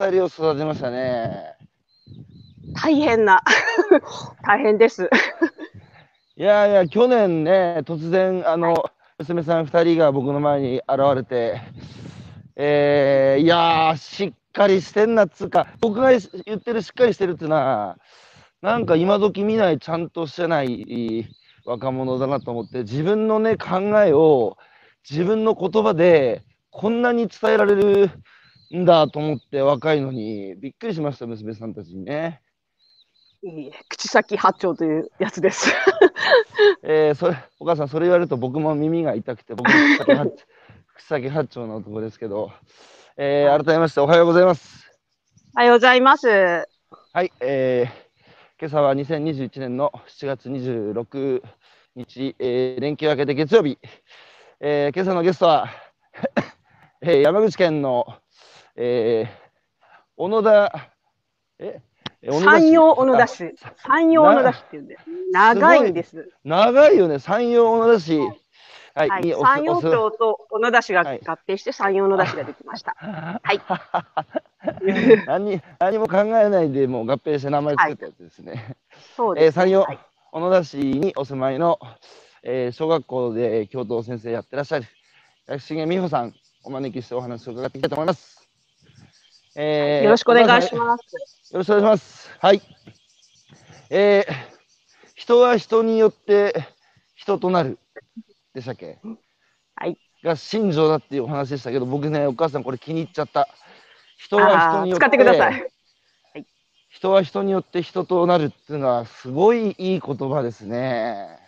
人を育てましたね。大変な、大変です。いやいや、去年ね、突然、あの、娘さん2人が僕の前に現れて、えー、いやー、しっかりしてんなっつうか、僕が言ってるしっかりしてるっていうのは、なんか今時見ない、ちゃんとしてない若者だなと思って、自分のね、考えを自分の言葉でこんなに伝えられるんだと思って、若いのに、びっくりしました、娘さんたちにね。いいえ口先八丁というやつです。えー、それお母さん、それ言われると僕も耳が痛くて、僕も口先八口先八丁の男ですけど、えー、改めましておはようございます。おはようございます。はい、えー、今朝は2021年の7月26日、えー、連休明けて月曜日、えー、今朝のゲストは、えー、山口県の、えー、小野田、え山陽小野田市。山陽小野田市っていうんです。長いんです。長いよね、山陽小野田市。はい、はい、山陽町と小野田市が合併して山陽小野田市ができました。はい。何何も考えないでもう合併して名前作ったやつですね。はい、そうです、ね。山陽、はい、小野田市にお住まいの、えー、小学校で教頭先生やってらっしゃる薬重美穂さんお招きしてお話を伺っていきたいと思います。えー、よろしくお願いします。よろしくお願いします。はい。えー、人は人によって人となるでしたっけ？はい。が信条だっていうお話でしたけど、僕ね、お母さんこれ気に入っちゃった。人は人によって。使ってください。はい、人は人によって人となるっていうのは、すごいいい言葉ですね。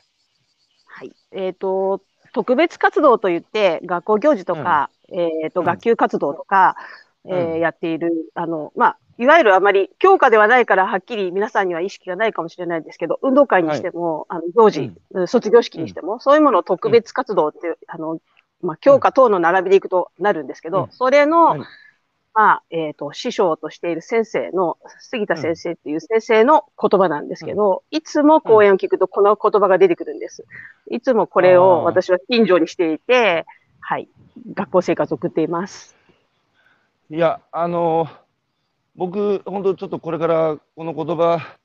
はい。えっ、ー、と、特別活動といって、学校行事とか、うん、えっ、ー、と、学級活動とか、うん、えー、やっている、あの、まあ、いわゆるあまり教科ではないからはっきり皆さんには意識がないかもしれないですけど、運動会にしても、はい、あの行事、うん、卒業式にしても、うん、そういうものを特別活動っていう、あの、まあ、教科等の並びでいくとなるんですけど、うん、それの、はい、まあ、えっ、ー、と、師匠としている先生の、杉田先生っていう先生の言葉なんですけど、いつも講演を聞くとこの言葉が出てくるんです。いつもこれを私は近所にしていて、はい、学校生活を送っています。いや、あのー僕、本当ちょっとこれからこの言葉、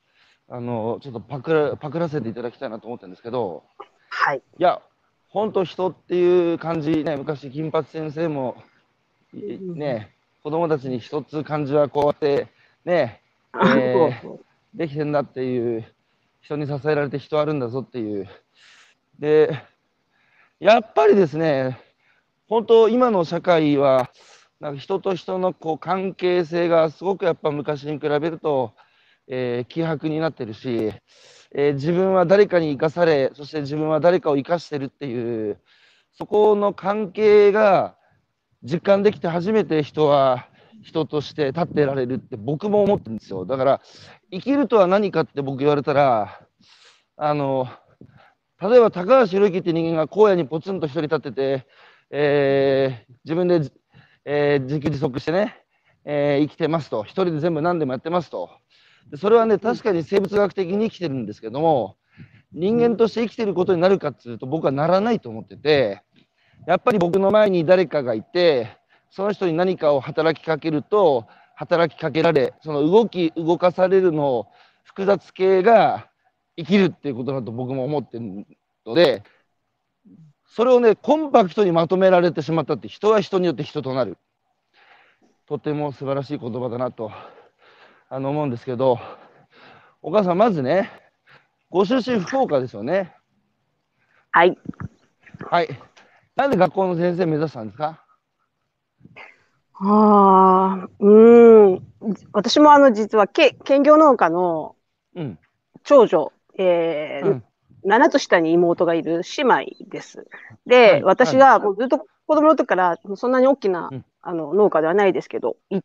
あの、ちょっとパクら、パクらせていただきたいなと思ってるんですけど、はい。いや、本当人っていう感じね、昔金八先生も、ね、子供たちに一つ漢字はこうやって、ね、えー、できてんだっていう、人に支えられて人あるんだぞっていう。で、やっぱりですね、本当今の社会は、なんか人と人のこう関係性がすごくやっぱ昔に比べると、えー、希薄になってるし、えー、自分は誰かに生かされ、そして自分は誰かを生かしてるっていう、そこの関係が実感できて初めて人は人として立ってられるって僕も思ってるんですよ。だから生きるとは何かって僕言われたら、あの、例えば高橋宏之って人間が荒野にポツンと一人立ってて、えー、自分でえー、自給自足してね、えー、生きてますと、一人で全部何でもやってますと。でそれはね、確かに生物学的に生きてるんですけども、人間として生きてることになるかっていうと、僕はならないと思ってて、やっぱり僕の前に誰かがいて、その人に何かを働きかけると、働きかけられ、その動き、動かされるの複雑系が生きるっていうことだと僕も思ってるので、それをね、コンパクトにまとめられてしまったって、人は人によって人となる。とても素晴らしい言葉だなとあの思うんですけど、お母さん、まずね、ご出身福岡ですよね。はい。はい。なんで学校の先生目指したんですか？ああ、うん。私もあの、実は、け兼業農家の長女、うん、えー、うん7つ下に妹がいる姉妹です。で、はい、私がもうずっと子供の時からそんなに大きな、うん、あの農家ではないですけど、うん、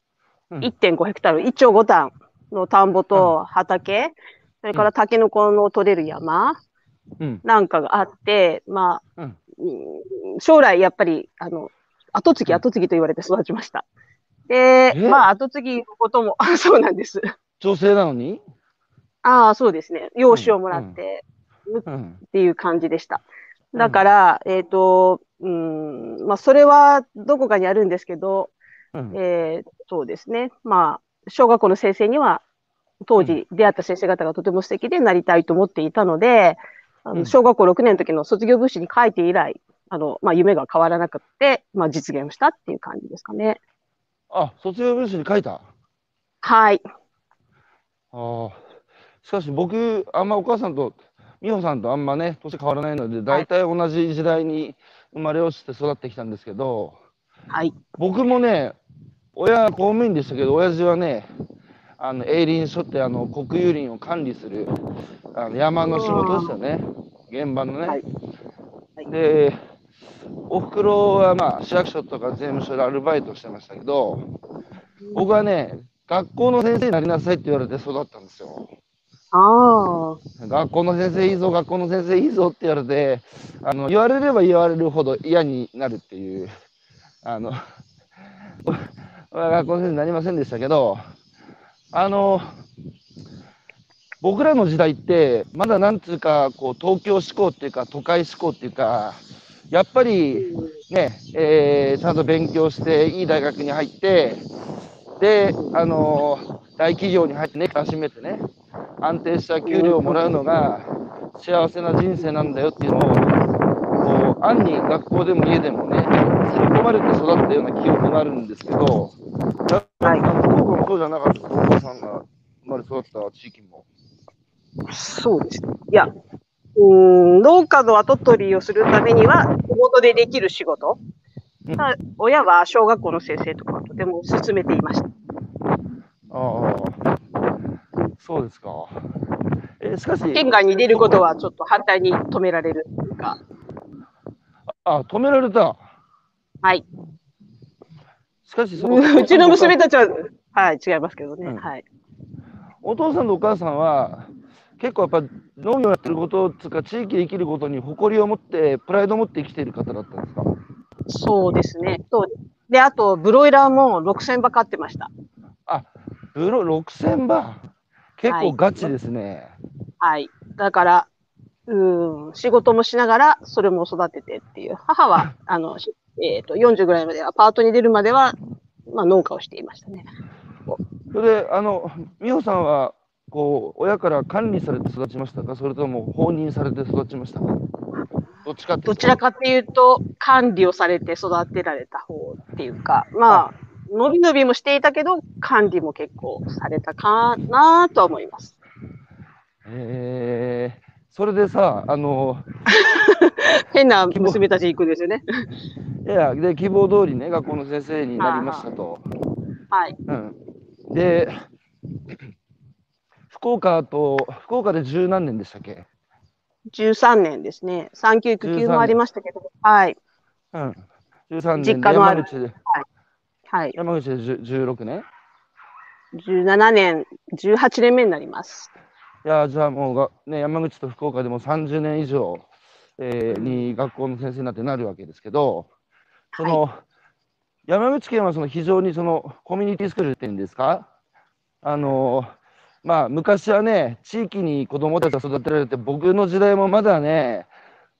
1.5ヘクタール、1丁5単の田んぼと畑、うん、それからタケノコの取れる山なんかがあって、まあ、将来やっぱり、あの、後継ぎ後継ぎと言われて育ちました。で、まあ後継ぎのことも、そうなんです。女性なのに？ああ、そうですね。養子をもらって。っていう感じでした。だから、うん、えっ、ー、と、うん、まあ、それはどこかにあるんですけど、うん、えー、そうですね。まあ、小学校の先生には、当時出会った先生方がとても素敵でなりたいと思っていたので、あの小学校6年の時の卒業文集に書いて以来、あの、まあ、夢が変わらなくて、まあ、実現したっていう感じですかね。あ、卒業文集に書いた？はい。ああ。しかし僕、あんまお母さんと、美穂さんとあんまね、年変わらないので、大体同じ時代に生まれ落ちて育ってきたんですけど、はい。僕もね、親、公務員でしたけど、親父はね、あの、営林署ってあの、国有林を管理する、あの山の仕事ですよね。現場のね。はいで、おふくろはまあ、市役所とか税務署でアルバイトしてましたけど、僕はね、学校の先生になりなさいって言われて育ったんですよ。あ。学校の先生いいぞ、学校の先生いいぞって言われて、あの、言われれば言われるほど嫌になるっていう、あの、俺は学校の先生になりませんでしたけど、あの、僕らの時代って、まだなんつうか、こう、東京志向っていうか、都会志向っていうか、やっぱりね、えーちゃんと勉強して、いい大学に入って、で、あの大企業に入ってね、始めてね、安定した給料をもらうのが幸せな人生なんだよっていうのを、こう、暗に学校でも家でもね、刷り込まれて育ったような記憶があるんですけど、はい福岡もそうじゃなかったですか、お母さんが生まれ育った地域も。そうですね。いや、うーん、農家の跡取りをするためには、地元でできる仕事。うん親は小学校の先生とかをとても勧めていました。ああ、そうですか。えしかし、県外に出ることはちょっと反対に止められるというか、あ、止められた。はい。しかし、その うちの娘たちは、はい、違いますけどね。うんはい。お父さんとお母さんは、結構やっぱ農業やってることつうか、地域で生きることに誇りを持って、プライドを持って生きている方だったんですか？そうですね。そうで、あと、ブロイラーも6000羽飼ってました。ブロ6000羽？結はい構ガチですね。はい。だから、うん、仕事もしながら、それも育ててっていう。母は、あの、しえっ、と、40ぐらいまでは、パートに出るまでは、まあ、農家をしていましたね。それで、あの、美穂さんは、こう、親から管理されて育ちましたか？それとも放任されて育ちましたか？どっちかどちらかっていうと、管理をされて育てられた方っていうか、まあ、伸び伸びもしていたけど、管理も結構されたかなとは思います。えー、それでさ、あの、変な娘たち行くんですよね。いや、で、希望通りね、学校の先生になりましたと。はい。うん。で、福岡と、福岡で十何年でしたっけ？13年ですね。産休育休もありましたけど、はい。うん。13年実で家のある山口で、はい。山口で10 16年？17年、18年目になります。いや、じゃあもうが、ね、山口と福岡でも30年以上、えーに学校の先生になってなるわけですけど、その、山口県はその非常にそのコミュニティスクールっていうんですか？あの、まあ昔はね、地域に子供たちが育てられて、僕の時代もまだね、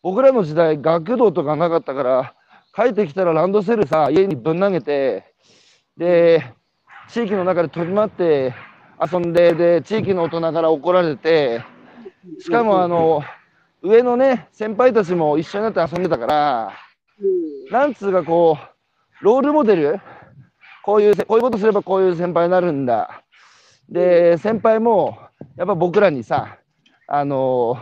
僕らの時代学童とかなかったから、帰ってきたらランドセルさ、家にぶん投げて、で、地域の中で飛び回って遊んで、で、地域の大人から怒られて、しかもあの、上のね、先輩たちも一緒になって遊んでたから、なんつうかこう、ロールモデル？こういうせ、こういうことすればこういう先輩になるんだ。で、先輩も、やっぱ僕らにさ、あの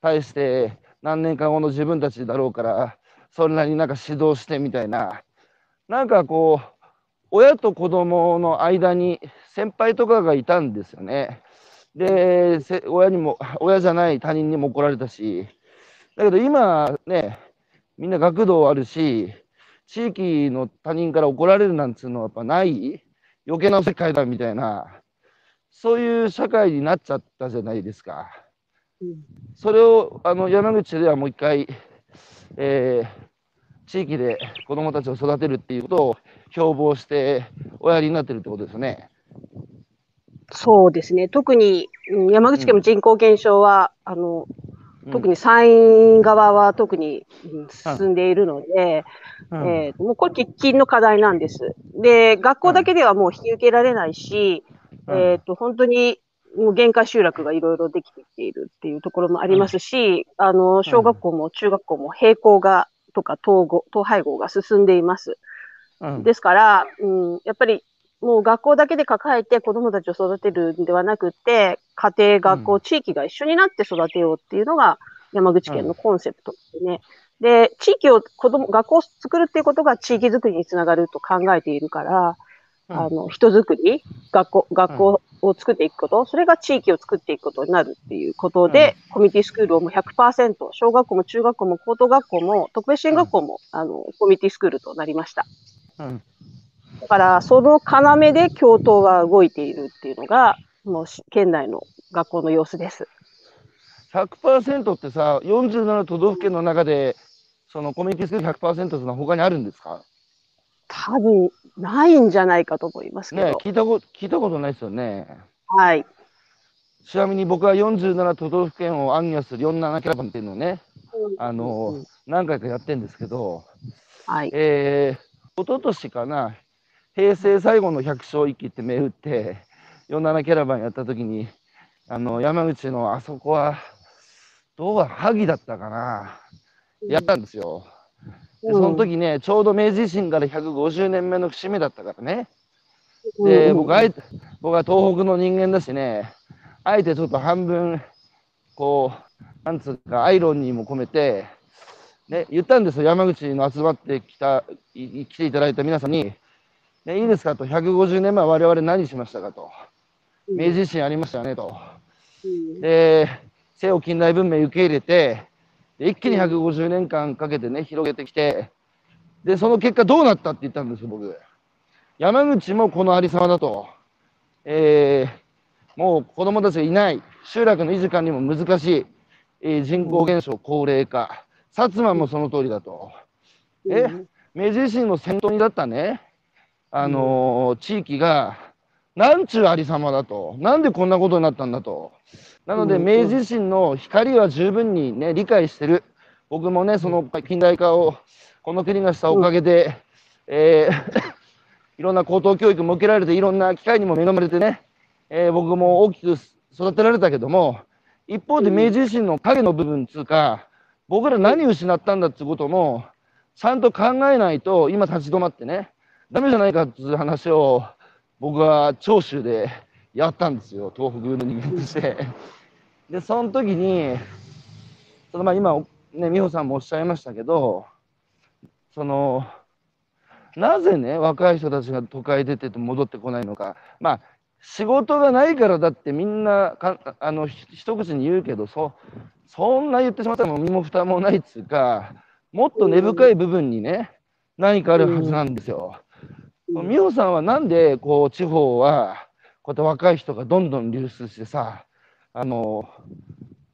対して何年間後の自分たちだろうから、そんなになんか指導してみたいな、なんかこう、親と子供の間に先輩とかがいたんですよね。で、せ親にも、親じゃない他人にも怒られたし、だけど今ね、みんな学童あるし、地域の他人から怒られるなんつうのはやっぱない余計な世界だみたいな、そういう社会になっちゃったじゃないですか。それをあの山口ではもう一回、えー地域で子どもたちを育てるっていうことを標榜しておやりになってるってことですよね。そうですね。特に、うん山口県も人口減少は、あの、特に山陰側は特に進んでいるので、うんえー、もうこれ喫緊の課題なんです。で、学校だけではもう引き受けられないし、うん、えっ、と、本当にもう限界集落がいろいろできてきているっていうところもありますし、うん、あの、小学校も中学校も並行が、とか統合、統廃合が進んでいます。ですから、うん、やっぱりもう学校だけで抱えて子供たちを育てるんではなくて、家庭、学校、地域が一緒になって育てようっていうのが山口県のコンセプトでね。うん、で、地域を、子供、学校を作るっていうことが地域づくりにつながると考えているから、うん、あの、人づくり、学校、学校を作っていくこと、それが地域を作っていくことになるっていうことで、うん、コミュニティスクールをもう100%、小学校も中学校も高等学校も特別支援学校も、あの、コミュニティスクールとなりました。うんだから、その要で教頭が動いているっていうのが、もう県内の学校の様子です。100%ってさ、47都道府県の中で、そのコミュニティスクール100%っていうのは他にあるんですか？多分ないんじゃないかと思いますけど。ね聞いたこと、聞いたことないですよね。はい。ちなみに僕は47都道府県を暗夜する47キャラバンっていうのをね、うん、あの、うん、何回かやってるんですけど、はい。えー、一昨年かな、平成最後の百姓一揆って銘打って、47キャラバンやった時に、あの、山口のあそこは、どうは萩だったかな、やったんですよ。で、その時ね、ちょうど明治維新から150年目の節目だったからね。で、僕、あえて、僕は東北の人間だしね、あえてちょっと半分、こう、なんつうか、アイロンにも込めて、ね、言ったんですよ、山口の集まってきた、来ていただいた皆さんに、でいいですかと、150年前我々何しましたかと。明治維新ありましたよねと。で、西洋近代文明受け入れて、一気に150年間かけてね、広げてきて、で、その結果どうなったって言ったんですよ、僕。山口もこのありさまだと。えー、もう子供たちがいない。集落の維持管理も難しい。えー、人口減少、高齢化。薩摩もその通りだと。え、明治維新の先頭にだったね、あのー、地域が、なんちゅうありさまだと。なんでこんなことになったんだと。なので、明治維新の光は十分にね、理解してる。僕もね、その近代化を、この国がしたおかげで、えー、いろんな高等教育も受けられて、いろんな機会にも恵まれてね、えー、僕も大きく育てられたけども、一方で明治維新の影の部分つうか、僕ら何を失ったんだってことも、ちゃんと考えないと、今立ち止まってね、ダメじゃないかっていう話を僕は長州でやったんですよ東北の人間として。でその時にそのまあ今ね美穂さんもおっしゃいましたけどそのなぜね若い人たちが都会出てて戻ってこないのか。まあ仕事がないからだってみんなかあの一口に言うけどそそんな言ってしまったら身も蓋もないっつうかもっと根深い部分にね何かあるはずなんですよ。美穂さんはなんでこう地方はこうやって若い人がどんどん流出してさあの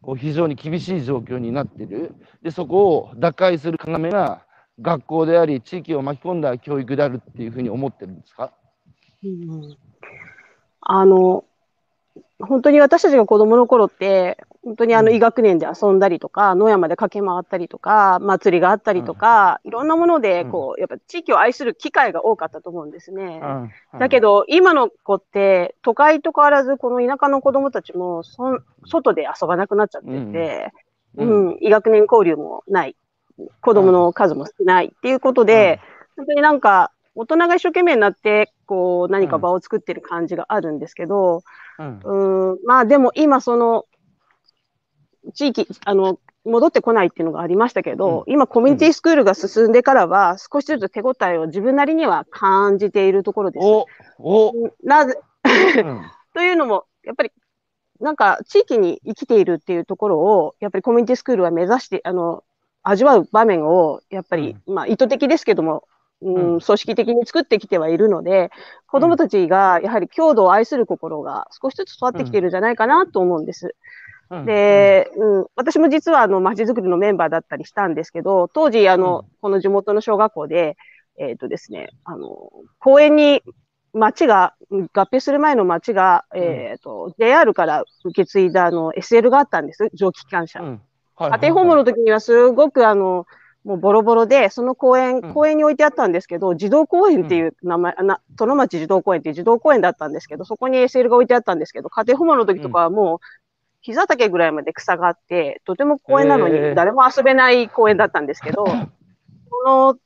こう非常に厳しい状況になってる。でそこを打開する要が学校であり地域を巻き込んだ教育であるっていうふうに思ってるんですか、うん、あの本当に私たちが子供の頃って本当にあの医学年で遊んだりとか、野山で駆け回ったりとか、祭りがあったりとか、いろんなもので、こう、やっぱ地域を愛する機会が多かったと思うんですね。だけど、今の子って、都会と変わらず、この田舎の子供たちも、そ外で遊ばなくなっちゃってて、うん、医学年交流もない。子供の数も少ないっていうことで、本当になんか、大人が一生懸命になって、こう、何か場を作ってる感じがあるんですけど、うん、うんまあでも今その、地域、あの、戻ってこないっていうのがありましたけど、うん、今コミュニティスクールが進んでからは、少しずつ手応えを自分なりには感じているところです。おお。なぜ、というのも、やっぱり、なんか地域に生きているっていうところを、やっぱりコミュニティスクールは目指して、あの、味わう場面を、やっぱり、うん、まあ意図的ですけども、うん、組織的に作ってきてはいるので、子供たちがやはり郷土を愛する心が少しずつ育ってきているんじゃないかなと思うんです。で、うん、私も実はあの街づくりのメンバーだったりしたんですけど、当時あの、この地元の小学校で、えっ、ー、とですね、あの、公園に町が、合併する前の町が、えっ、ー、と、JR から受け継いだあの SL があったんです、蒸気機関車。家庭訪問の時にはすごくあの、もうボロボロで、その公園、うん。公園に置いてあったんですけど、児童公園っていう名前、あな殿町児童公園っていう児童公園だったんですけど、そこに SL が置いてあったんですけど、家庭訪問の時とかはもう、膝丈ぐらいまで草があって、とても公園なのに誰も遊べない公園だったんですけど、この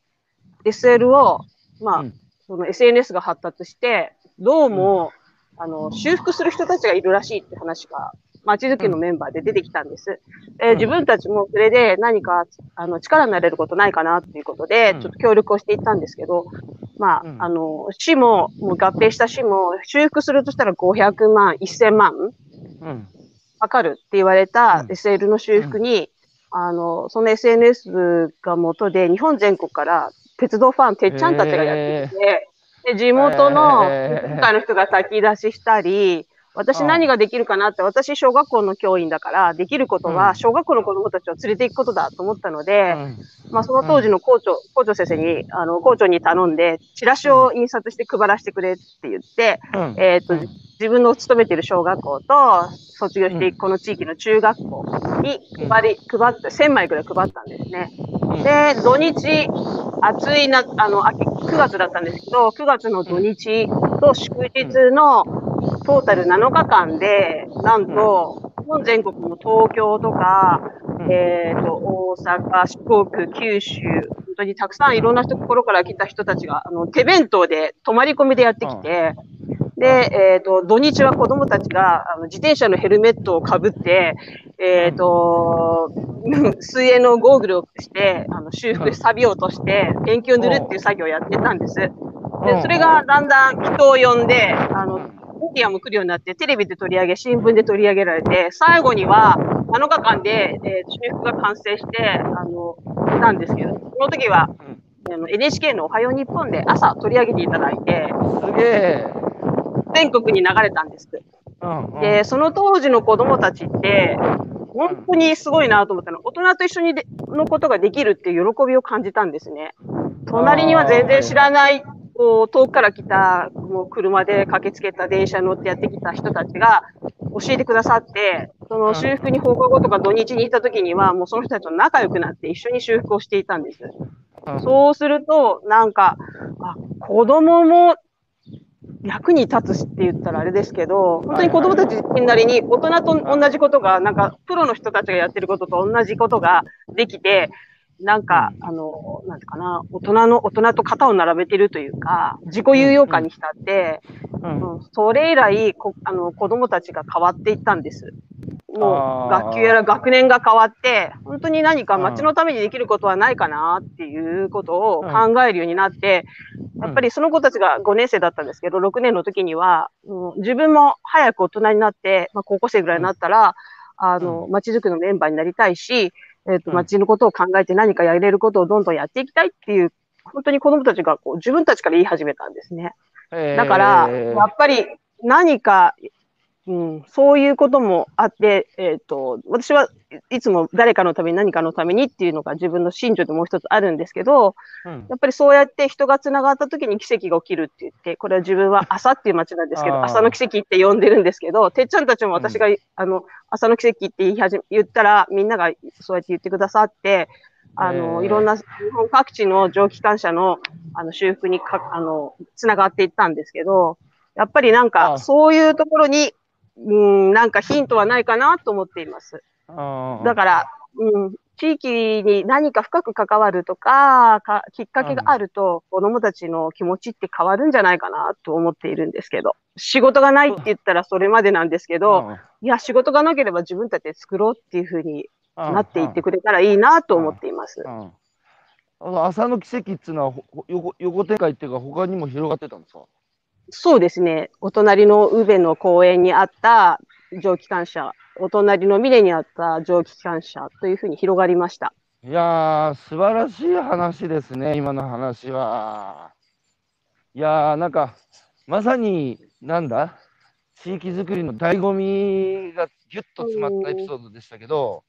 SL を、まあ、うん。その SNS が発達して、どうも、あの、修復する人たちがいるらしいって話が、街づくりのメンバーで出てきたんです。えーうん。自分たちもそれで何か、あの、力になれることないかなっていうことで、うん。ちょっと協力をしていったんですけど、まあ、うん。あの、市も、もう合併した市も、修復するとしたら500万、1000万うん。かかるって言われたうん。SL の修復に、あの、その SNS が元で、日本全国から鉄道ファン、てっちゃんたちがやってきて、で地元のへー。福岡の人が炊き出ししたり、私何ができるかなって、私小学校の教員だから、できることうん。は小学校の子供たちを連れて行くことだと思ったので、うん。まあその当時の校長、校長先生に、あの、校長に頼んで、チラシを印刷して配らせてくれって言って、うん。えっ、と、うん。自分の勤めている小学校と、卒業してこの地域の中学校に配り、配って、1000枚ぐらい配ったんですね。で、土日、暑いな、あの、秋、9月だったんですけど、9月の土日と祝日のトータル7日間で、なんと、日本全国の東京とか、うん。えっ、と、大阪、四国、九州、本当にたくさんいろんなところから来た人たちが、あの、手弁当で泊まり込みでやってきて、で、えっ、と、土日は子供たちが、あの、自転車のヘルメットをかぶって、えっ、と、水泳のゴーグルをして、あの、修復、錆を落として、ペンキを塗るっていう作業をやってたんです。で、それがだんだん人を呼んで、あの、メディアも来るようになって、テレビで取り上げ、新聞で取り上げられて、最後には7日間で、えー修復が完成して、あの、なんですけど、その時は、あの NHK のおはよう日本で朝取り上げていただいて、すげえ。全国に流れたんです。うんうんで、その当時の子供たちって、本当にすごいなと思ったのは、大人と一緒にでのことができるっていう喜びを感じたんですね。隣には全然知らない、こう、遠くから来た、もう車で駆けつけた電車に乗ってやってきた人たちが教えてくださって、その修復に放課後とか土日にいた時には、もうその人たちと仲良くなって一緒に修復をしていたんです。うんそうすると、なんか、あ、子供も役に立つって言ったらあれですけど、本当に子供たちなりに大人と同じことが、なんかプロの人たちがやってることと同じことができて、なんか、あの、なんてかな、大人の、大人と肩を並べてるというか、自己有用感に浸って、うんうん。それ以来こあの、子供たちが変わっていったんです。もう、学級やら学年が変わって、本当に何か町のためにできることはないかなっていうことを考えるようになって、うん。やっぱりその子たちが5年生だったんですけど、6年の時には、うん自分も早く大人になって、まあ、高校生ぐらいになったら、あの、町づくりのメンバーになりたいし、えっ、と、うん町のことを考えて何かやれることをどんどんやっていきたいっていう、本当に子供たちがこう自分たちから言い始めたんですね。だから、えーやっぱり何か、うん、そういうこともあって、えっ、と、私はいつも誰かのために何かのためにっていうのが自分の信条でもう一つあるんですけど、うん。やっぱりそうやって人がつながった時に奇跡が起きるって言って、これは自分は朝っていう街なんですけど、朝の奇跡って呼んでるんですけど、てっちゃんたちも私が、あの、朝の奇跡って言い始め、言ったらみんながそうやって言ってくださって、あの、いろんな日本各地の蒸気機関車のあの修復にか、あの、つながっていったんですけど、やっぱりなんあか、そういうところに、うん、なんかヒントはないかなと思っています。だから、うん、地域に何か深く関わるとか、かきっかけがあると、子供たちの気持ちって変わるんじゃないかなと思っているんですけど、仕事がないって言ったらそれまでなんですけど、いや、仕事がなければ自分たちで作ろうっていうふうにうんなっていってくれたらいいなと思っています。うん。あの朝の奇跡っていうのは横展開っていうか他にも広がってたんですか？そうですね。お隣の宇部の公園にあった蒸気機関車、お隣の峰にあった蒸気機関車というふうに広がりました。いやー素晴らしい話ですね今の話はいやーなんかまさになんだ？地域づくりの醍醐味がぎゅっと詰まったエピソードでしたけど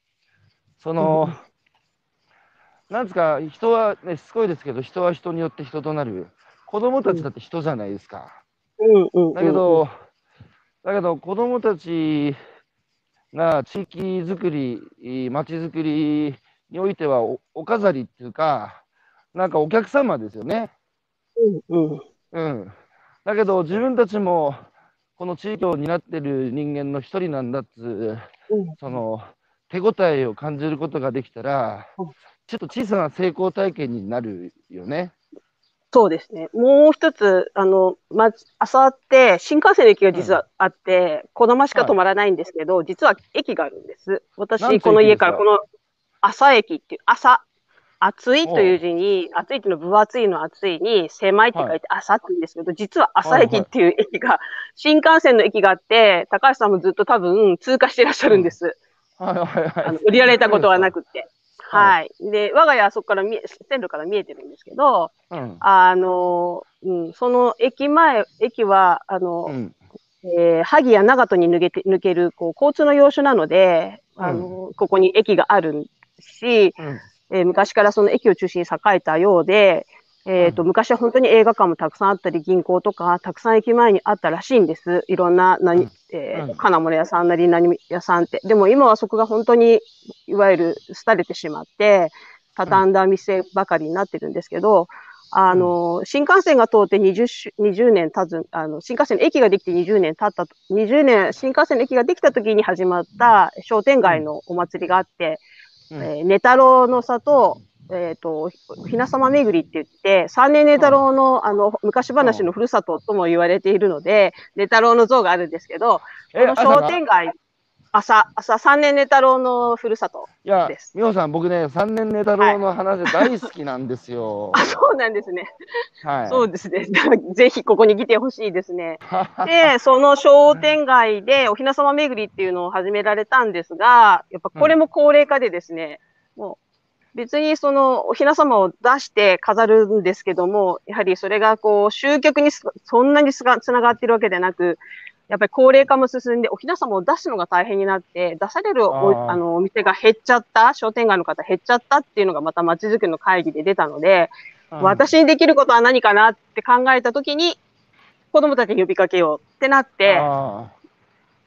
そのなんですか人はねしつこいですけど人は人によって人となる子供たちだって人じゃないですか。だけど、だけど子供たちが地域づくり、町づくりにおいてはおお飾りっていうか、なんかお客様ですよね。うん。だけど自分たちもこの地域を担ってる人間の一人なんだっつう、うんその手応えを感じることができたらうん、ちょっと小さな成功体験になるよね。そうですね。もう一つ、あの、ま、朝って、新幹線の駅が実はあって、このましか止まらないんですけど、実は駅があるんです。私、この家から駅この朝駅っていう、朝、暑いという字に、暑いっていうのは分厚いの暑いに、狭いって書いて朝って言うんですけど、実は朝駅っていう駅が、新幹線の駅があって、高橋さんもずっと多分通過していらっしゃるんです。はいはいはい。あの売りられたことはなくって。ははい。で、我が家はそこから見え、線路から見えてるんですけど、うん。あの、うん、その駅前、駅は、あの、うん。えー萩や長門に抜けて、抜ける、こう、交通の要所なので、あの、ここに駅があるし、うん。えー昔からその駅を中心に栄えたようで、えっ、と、うん。昔は本当に映画館もたくさんあったり、銀行とか、たくさん駅前にあったらしいんです。いろんな、何、うん。えーうん。金物屋さんなり何屋さんって。でも今はそこが本当に、いわゆる廃れてしまって、畳んだ店ばかりになってるんですけど、あの、新幹線が通って20し、20年経つ、あの、新幹線の駅ができて20年経ったと、20年、新幹線の駅ができた時に始まった商店街のお祭りがあって、うん。えー、ネタロウの里、えっ、と、ひなさま巡りって言って、三年ネタロウの、あの、昔話のふるさととも言われているので、ネタロウの像があるんですけど、この商店街、朝、朝三年ネタロウのふるさと。です、美穂さん、僕ね、3年寝太郎の話大好きなんですよ。あ、そうなんですね。はい。そうですね。ぜひここに来てほしいですね。で、その商店街でおひなさま巡りっていうのを始められたんですが、やっぱこれも高齢化でですね、もう別にそのおひなさまを出して飾るんですけども、やはりそれがこう集客にすそんなにつながっているわけでなく、やっぱり高齢化も進んで、おひなさまを出すのが大変になって、出されるおあのお店が減っちゃった、商店街の方減っちゃったっていうのがまた街づくりの会議で出たので、うん。私にできることは何かなって考えたときに、子供たちに呼びかけようってなって、あ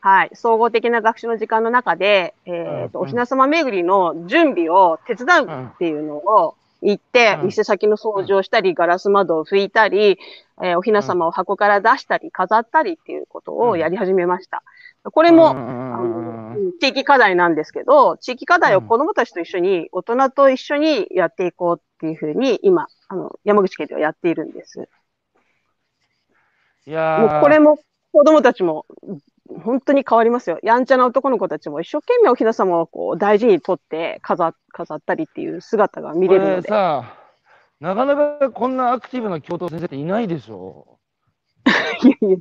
はい、総合的な学習の時間の中で、えっ、と、うん。おひなさま巡りの準備を手伝うっていうのを言って、うん。店先の掃除をしたり、ガラス窓を拭いたり、えーおひなさまを箱から出したり、飾ったりっていうことをやり始めました。これも、あうんのうん地域課題なんですけど、地域課題を子供たちと一緒に、大人と一緒にやっていこうっていうふうに、今、あの、山口県ではやっているんです。いやー。もうこれも子供たちも本当に変わりますよ。やんちゃな男の子たちも一生懸命おひな様をこう大事に取って飾飾ったりっていう姿が見れるので。さ、なかなかこんなアクティブな教頭先生っていないでしょ？いやいや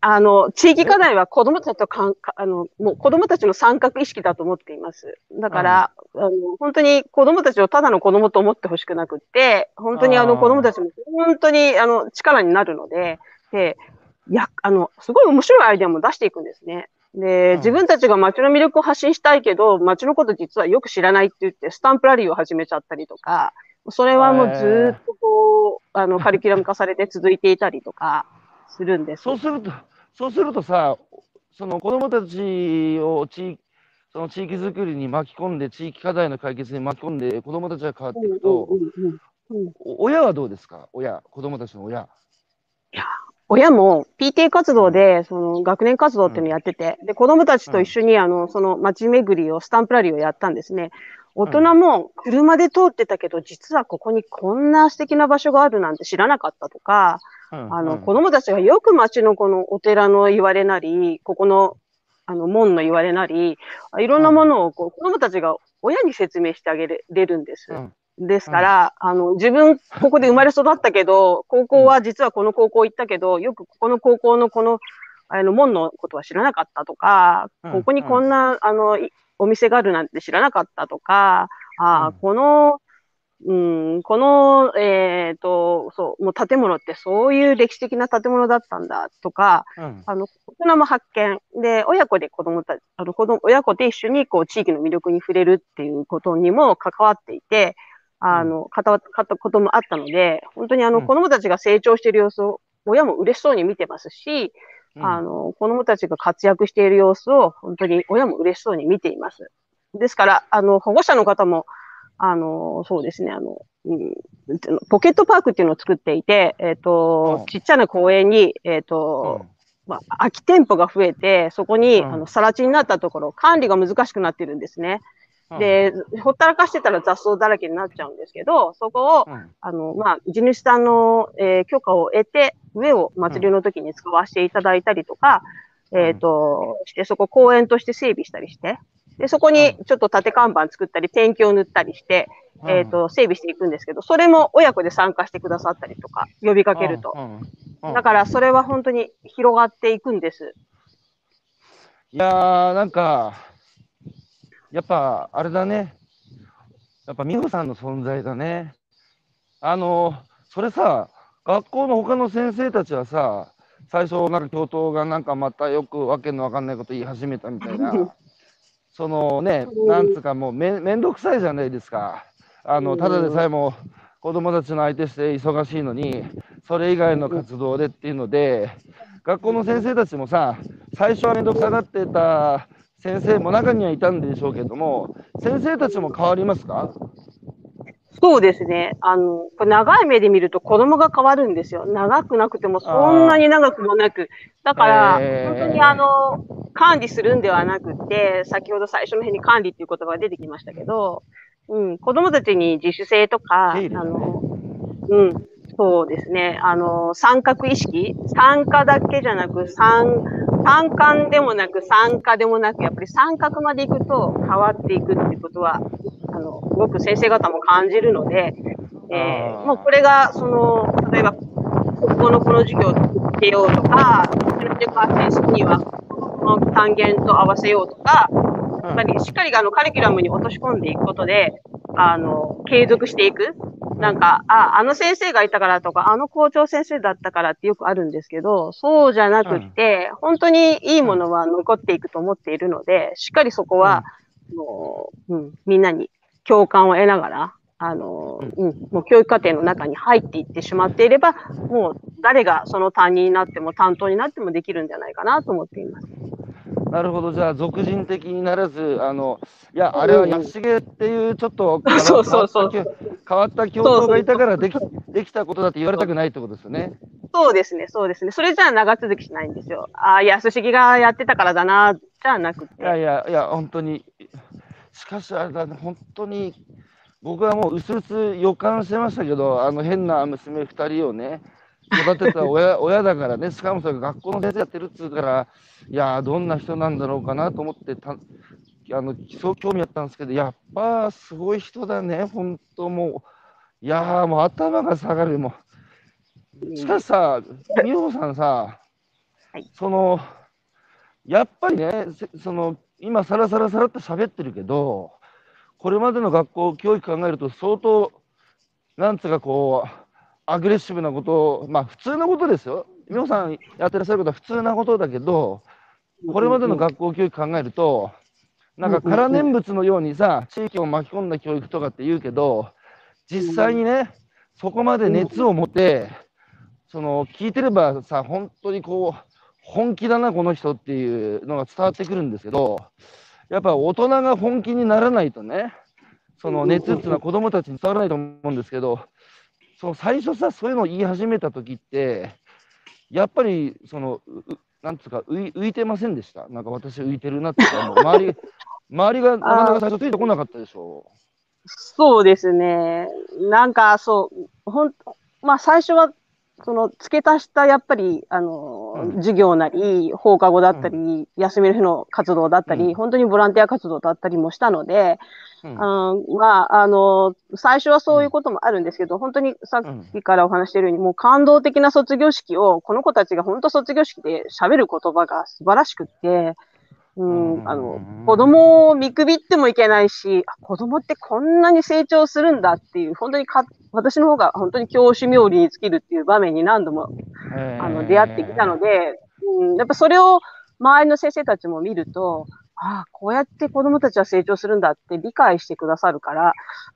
あの、地域課題は子供たちとかんか、あの、もう子供たちの参画意識だと思っています。だから、あの、本当に子供たちをただの子供と思ってほしくなくって、本当にあの子供たちも本当にあの力になるので、で、や、あの、すごい面白いアイデアも出していくんですね。で、うん自分たちが街の魅力を発信したいけど、街のこと実はよく知らないって言って、スタンプラリーを始めちゃったりとか、それはもうずーっとこう、あの、カリキュラム化されて続いていたりとかするんです。そうすると、そうするとさ、その子供たちを地域その地域づくりに巻き込んで、地域課題の解決に巻き込んで、子供たちが変わっていくと、親はどうですか？親、子供たちの親。親も PTA 活動で、その学年活動っていうのをやってて、で、子供たちと一緒に、あの、その街巡りを、スタンプラリーをやったんですね。大人も車で通ってたけど、実はここにこんな素敵な場所があるなんて知らなかったとか、あの、子供たちがよく街のこのお寺の言われなり、ここの、あの、門の言われなり、いろんなものをこう子供たちが親に説明してあげれるんです。うんですから、あの、自分、ここで生まれ育ったけど、高校は実はこの高校行ったけど、よくここの高校のこの、あの、門のことは知らなかったとか、うん。ここにこんな、あの、いお店があるなんて知らなかったとか、ああ、うん。この、うん、この、えっ、と、そう、もう建物ってそういう歴史的な建物だったんだとか、うん。あの、大人も発見。で、親子で子供たち、あの、子供、親子で一緒にこう、地域の魅力に触れるっていうことにも関わっていて、あの、関わったこともあったので、本当にあの、うん。子供たちが成長している様子を、親も嬉しそうに見てますし、うん。あの、子供たちが活躍している様子を、本当に親も嬉しそうに見ています。ですから、あの、保護者の方も、あの、そうですね、あの、うん、ポケットパークっていうのを作っていて、えっ、とうん、ちっちゃな公園に、えっ、と、まあ、空き店舗が増えて、そこに、うん。あの、更地になったところ、管理が難しくなってるんですね。うん、で、ほったらかしてたら雑草だらけになっちゃうんですけど、そこを、うん、あの、まあ、地主さんの、えー許可を得て、上を祭りの時に使わせていただいたりとか、ん。えっ、と、して、そこ公園として整備したりして、で、そこにちょっと縦看板作ったり、ペンキを塗ったりして、うん。えっ、と、整備していくんですけど、それも親子で参加してくださったりとか、呼びかけると。だから、それは本当に広がっていくんです。いやー、なんか、やっぱ、あれだね。やっぱ、美穂さんの存在だね。あの、それさ、学校の他の先生たちはさ、最初、なんか教頭がなんかまたよくわけのわかんないこと言い始めたみたいな、そのね、なんつうかもうめめんどくさいじゃないですか。あの、ただでさえも子供たちの相手して忙しいのに、それ以外の活動でっていうので、学校の先生たちもさ、最初はめんどくさがってた先生も中にはいたんでしょうけども、先生たちも変わりますか？そうですね。あの、これ長い目で見ると子供が変わるんですよ。長くなくてもそんなに長くもなく。だから、へー本当にあの、管理するんではなくて、先ほど最初の辺に管理っていう言葉が出てきましたけど、うん、子供たちに自主性とか、あの、うん、そうですね。あの、参画意識参加だけじゃなく、参、参観でもなく、参加でもなく、やっぱり参画まで行くと変わっていくっていうことは、あの、すごく先生方も感じるので、えあーーもうこれが、その、例えば、ここのこの授業を受けようとか、それでまあ先生には、この単元と合わせようとか、やっぱりしっかりあのカリキュラムに落とし込んでいくことで、あの、継続していく。なんか、あ、あの先生がいたからとか、あの校長先生だったからってよくあるんですけど、そうじゃなくって、本当にいいものは残っていくと思っているので、しっかりそこは、もう、うん、みんなに共感を得ながら、あの、うん、もう教育課程の中に入っていってしまっていれば、もう誰がその担任になっても担当になってもできるんじゃないかなと思っています。なるほど、じゃあ、俗人的にならず、あの、いや、あれは安重っていう、ちょっと 変わそうそう。そう変わった教頭がいたからできできたことだって言われたくないってことですよね。そうですね、そうですね。それじゃあ長続きしないんですよ。ああ、安重がやってたからだな、じゃなくて。いやいや、いや、本当に。しかし、あれだね、本当に、僕はもう、うすうす予感してましたけど、あの変な娘2人をね、育てた親 親だからね、しかもそれが学校の先生やってるっつうから、いやー、どんな人なんだろうかなと思ってた、あの、そう興味あったんですけど、やっぱすごい人だね、本当もう、いやー、もう頭が下がる、もう。しかしさ、美穂さんさ、はいその、やっぱりね、せその今、さらさらさらっと喋ってるけど、これまでの学校教育考えると、相当、なんつうかこう、アグレッシブなことを、まあ普通のことですよ。美穂さんやってらっしゃることは普通なことだけど、これまでの学校教育考えると、なんか空念仏のようにさ、地域を巻き込んだ教育とかって言うけど、実際にね、そこまで熱を持って、その聞いてればさ、本当にこう、本気だな、この人っていうのが伝わってくるんですけど、やっぱ大人が本気にならないとね、その熱っていうのは子供たちに伝わらないと思うんですけど、その最初さ、そういうのを言い始めた時って、やっぱり、その、なんつうか浮い、浮いてませんでした？なんか私浮いてるなっていうか、もう周り、周りがなかなか最初ついてこなかったでしょ？そうですね。なんか、そう、ほん、まあ最初は、その、付け足した、やっぱり、あの、うん。授業なり、放課後だったり、休みの日の活動だったり、うん。本当にボランティア活動だったりもしたので、う。うん。うん、まあ、あの、最初はそういうこともあるんですけど、本当にさうんっきからお話しているように、もう感動的な卒業式を、この子たちが本当卒業式で喋る言葉が素晴らしくって、うん、あの、子供を見くびってもいけないし、あ子供ってこんなに成長するんだっていう、本当にか、私の方が本当に教師冥利に尽きるっていう場面に何度もあの出会ってきたので、うん、やっぱそれを周りの先生たちも見ると、ああ、こうやって子供たちは成長するんだって理解してくださるから、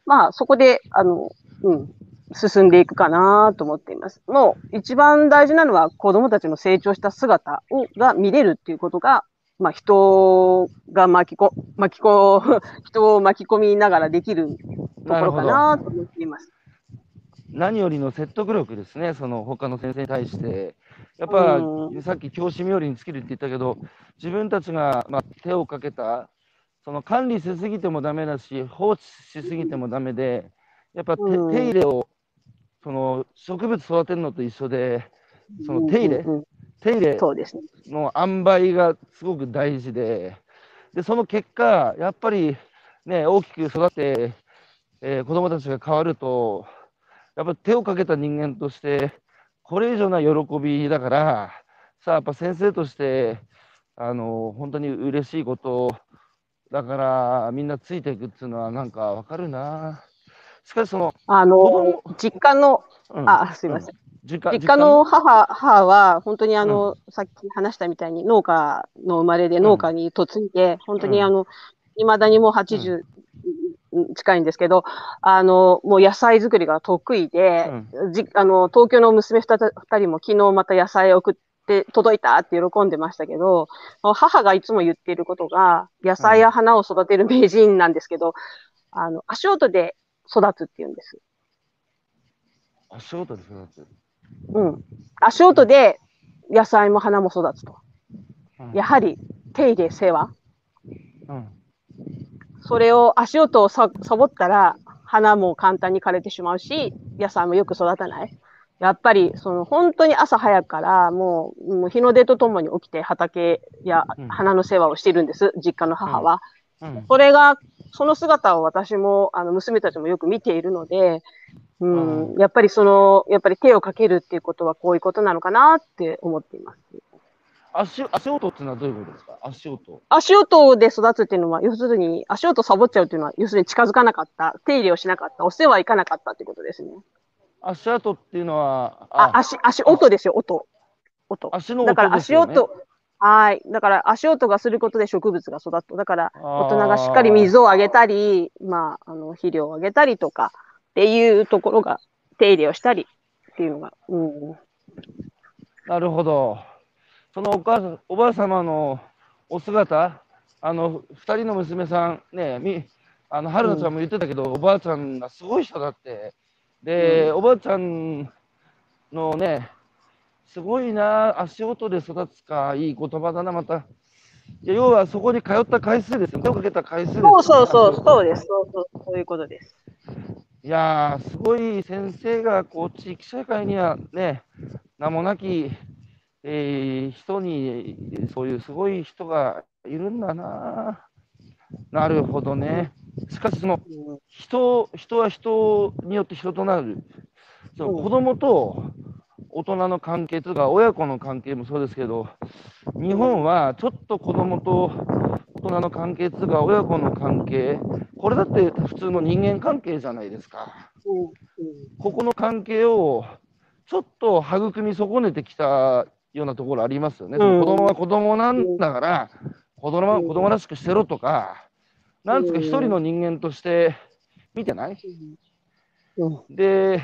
まあそこで、あの、うん、進んでいくかなと思っています。もう一番大事なのは子供たちの成長した姿をが見れるっていうことが、まあ、人が巻きこ、巻きこ、人を巻き込みながらできるところかなと思っています。何よりの説得力ですね、その他の先生に対して。やっぱ、うん、さっき教師冥利に尽きるって言ったけど、自分たちが、まあ、手をかけた、その管理しすぎてもだめだし、放置しすぎてもだめで、やっぱ手,、手入れをその植物育てるのと一緒で、その手入れ、うんうん、手入れの塩梅がすごく大事で、でその結果、やっぱり、ね、大きく育って、えー、子供たちが変わると、やっぱ手をかけた人間として、これ以上な喜びだから、さあ、やっぱ先生として、あの本当に嬉しいことだから、みんなついていくっていうのは、なんかわかるな。しかしその、あの、実家の、うん、あ、すみません。実家実家の母母は、本当にあの、うん、さっき話したみたいに農家の生まれで農家に嫁いで、うん、本当にあの、いまだにもう80近いんですけど、あの、もう野菜作りが得意で、じあの東京の娘2人も昨日また野菜を送って届いたって喜んでましたけど、母がいつも言っていることが、野菜や花を育てる名人なんですけど、あの、足音で育つっていうんです。足音で育つ？うん。足音で野菜も花も育つと。うん、やはり手入れ、世話。うん。それを足音をさサボったら花も簡単に枯れてしまうし、野菜もよく育たない。やっぱり、その本当に朝早くからもう、もう日の出とともに起きて畑や花の世話をしているんです、実家の母は。うん、それがその姿を私も、あの、娘たちもよく見ているので、うん、やっぱりその、やっぱり手をかけるっていうことはこういうことなのかなって思っています。足足音っていうのはどういうことですか？足音。足音で育つっていうのは、要するに、足音サボっちゃうっていうのは、要するに近づかなかった、手入れをしなかった、お世話行かなかったってことですね。足音っていうのは、あ、足、足音ですよ、音。音。足の音、ね、だから足音、はい。だから足音がすることで植物が育つ。だから大人がしっかり水をあげたり、まあ、あの肥料をあげたりとかっていうところが手入れをしたりっていうのが。うん、なるほど。そのお母おばあ様のお姿、あの2人の娘さん、ね、みあの春菜ちゃんも言ってたけど、うん、おばあちゃんがすごい人だって。で、うん、おばあちゃんのね、すごいな、足音で育つか、いい言葉だな、また。いや要はそこに通った回数ですよ、手をかけた回数です、そうそうそう、そうです、そうそう、そういうことです。いやー、すごい先生がこう地域社会にはね、名もなき、えー、人に、そういうすごい人がいるんだな。なるほどね。しかし、その人、人は人によって人となる。その子供と大人の関係とか、親子の関係もそうですけど、日本はちょっと子供と大人の関係とか、親子の関係、これだって普通の人間関係じゃないですか。ここの関係をちょっと育み損ねてきたようなところありますよね。うん、子供は子供なんだから、子供は子供らしくしてろとか、なんですか、一人の人間として見てない、で、